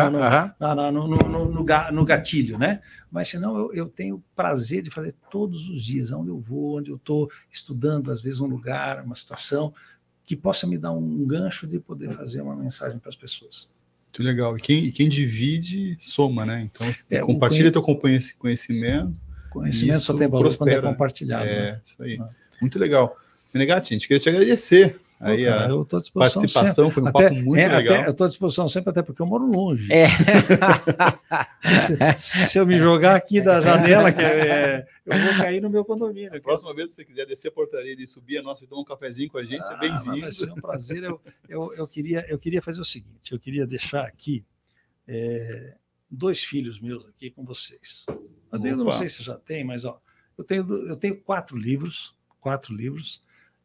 no, no, no, gatilho, né? Mas senão eu, eu tenho prazer de fazer todos os dias, onde eu vou, onde eu estou estudando, às vezes, um lugar, uma situação, que possa me dar um gancho de poder fazer uma mensagem para as pessoas. Muito legal. E quem, e quem divide, soma, né? Então, é, compartilha teu conhecimento. Conhecimento só tem valor prospera. quando é compartilhado. É, né? isso aí. Ah. Muito legal. Negati, a gente queria te agradecer. Aí Pô, cara, a participação sempre. foi um até, papo muito é, legal. Até, eu estou à disposição sempre, até porque eu moro longe. É. se, se, eu me jogar aqui da janela, que é, eu vou cair no meu condomínio. A próxima vez, se você quiser descer a portaria e subir a nossa e tomar um cafezinho com a gente, ah, você é bem-vindo. Vai ser um prazer. Eu, eu, eu, queria, eu queria fazer o seguinte: eu queria deixar aqui é, dois filhos meus aqui com vocês. Eu não sei se já tem, mas ó, eu tenho, eu tenho quatro livros, quatro livros.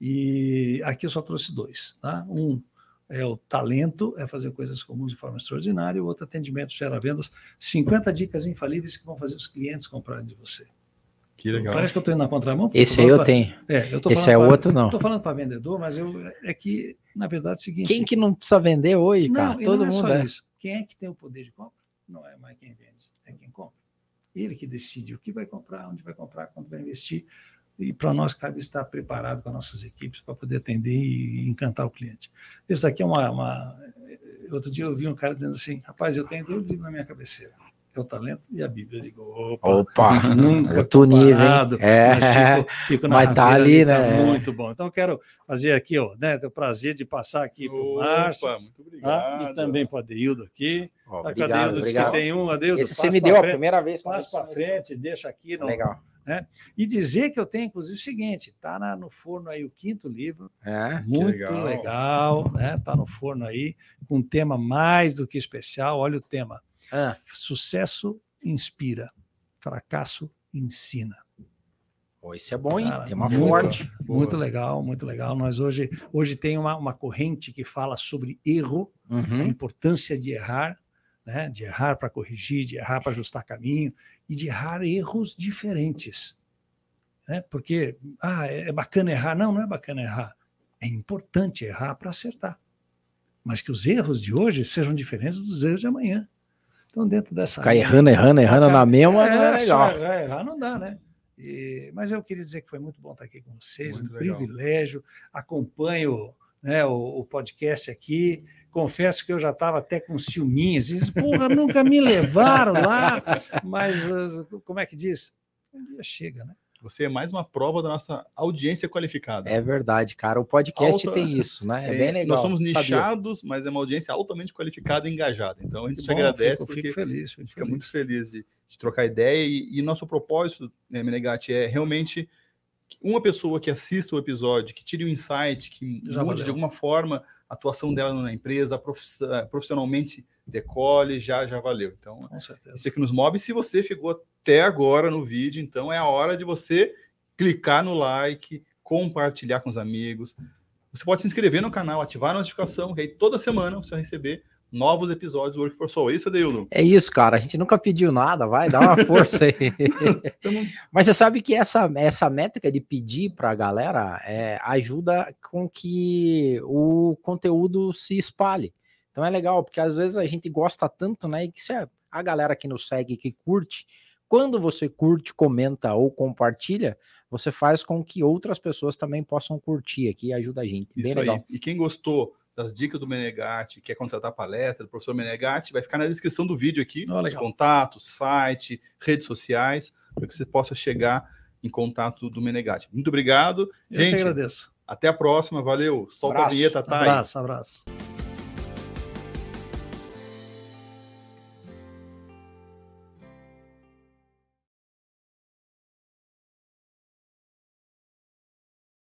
E aqui eu só trouxe dois. Tá? Um é o talento, é fazer coisas comuns de forma extraordinária, e o outro atendimento gera vendas, 50 dicas infalíveis que vão fazer os clientes comprarem de você. Que legal. Parece que eu estou indo na contramão. Esse aí eu pra, tenho. É, eu Esse é o outro, não. Estou falando para vendedor, mas eu, é que, na verdade, é o seguinte. Quem que não precisa vender hoje, cara? Não, Todo não é mundo é. Isso. Quem é que tem o poder de compra? Não é mais quem vende, é quem compra. Ele que decide o que vai comprar, onde vai comprar, quanto vai investir e para nós cabe estar preparado com as nossas equipes para poder atender e encantar o cliente. Esse daqui é uma, uma, Outro dia eu vi um cara dizendo assim: rapaz, eu tenho dois livros na minha cabeceira. É o talento e a Bíblia. Eu digo, opa, opa nunca outro nível, parado, é, mas fico, fico na mas tá ali, tá né? Tá muito bom. Então, quero fazer aqui, ó, né, ter o prazer de passar aqui para o Márcio. Muito obrigado. Tá? E também para o Adeildo aqui. obrigado, Adeildo obrigado. que tem um, Adeildo. Esse você me deu frente, a primeira vez. Passa para frente, deixa aqui. No, Legal né? E dizer que eu tenho, inclusive, o seguinte: está no forno aí o quinto livro, é, muito legal, legal né? Está no forno aí, com um tema mais do que especial. Olha o tema: ah. sucesso inspira, fracasso ensina. Pô, isso é bom, hein? Cara, tema muito, forte. Muito legal, muito legal. Nós hoje, hoje tem uma, uma corrente que fala sobre erro, uhum. a importância de errar, né? de errar para corrigir, de errar para ajustar caminho e de errar erros diferentes. Né? Porque, ah, é, é bacana errar. Não, não é bacana errar. É importante errar para acertar. Mas que os erros de hoje sejam diferentes dos erros de amanhã. Então, dentro dessa. Ficar errando, errando, errando na mesma, é, não é legal. Errar, errar não dá, né? E, mas eu queria dizer que foi muito bom estar aqui com vocês, muito um legal. privilégio. Acompanho né, o, o podcast aqui confesso que eu já estava até com ciúminhas. E porra, nunca me levaram lá. Mas, como é que diz? Um dia chega, né? Você é mais uma prova da nossa audiência qualificada. É verdade, cara. O podcast Alta... tem isso, né? É, é, bem legal. Nós somos nichados, sabia? mas é uma audiência altamente qualificada e engajada. Então a gente te agradece fico, porque fico feliz, fico fica feliz. muito feliz de, de, trocar ideia. E, e nosso propósito, né, Menegatti, é realmente uma pessoa que assista o episódio, que tire o um insight, que Já mude valeu. de alguma forma a atuação dela na empresa, profissionalmente decole, já já valeu. Então, Com certeza. isso que nos move. Se você ficou até agora no vídeo, então é a hora de você clicar no like, compartilhar com os amigos. Você pode se inscrever no canal, ativar a notificação, que aí toda semana você vai receber novos episódios do Work for Soul. É isso, Adeildo? É isso, cara. A gente nunca pediu nada, vai, dá uma força aí. Mas você sabe que essa, essa métrica de pedir para a galera é, ajuda com que o conteúdo se espalhe. Então é legal, porque às vezes a gente gosta tanto, né? E que se a galera que nos segue, que curte, quando você curte, comenta ou compartilha, você faz com que outras pessoas também possam curtir aqui, ajuda a gente. Bem Isso legal. Aí. E quem gostou das dicas do Menegatti, quer contratar palestra do professor Menegatti, vai ficar na descrição do vídeo aqui, oh, os contatos, site, redes sociais, para que você possa chegar em contato do Menegatti. Muito obrigado. Eu Gente, agradeço. Até a próxima, valeu. Solta Abraço. a vinheta, tá? Abraço, abraço.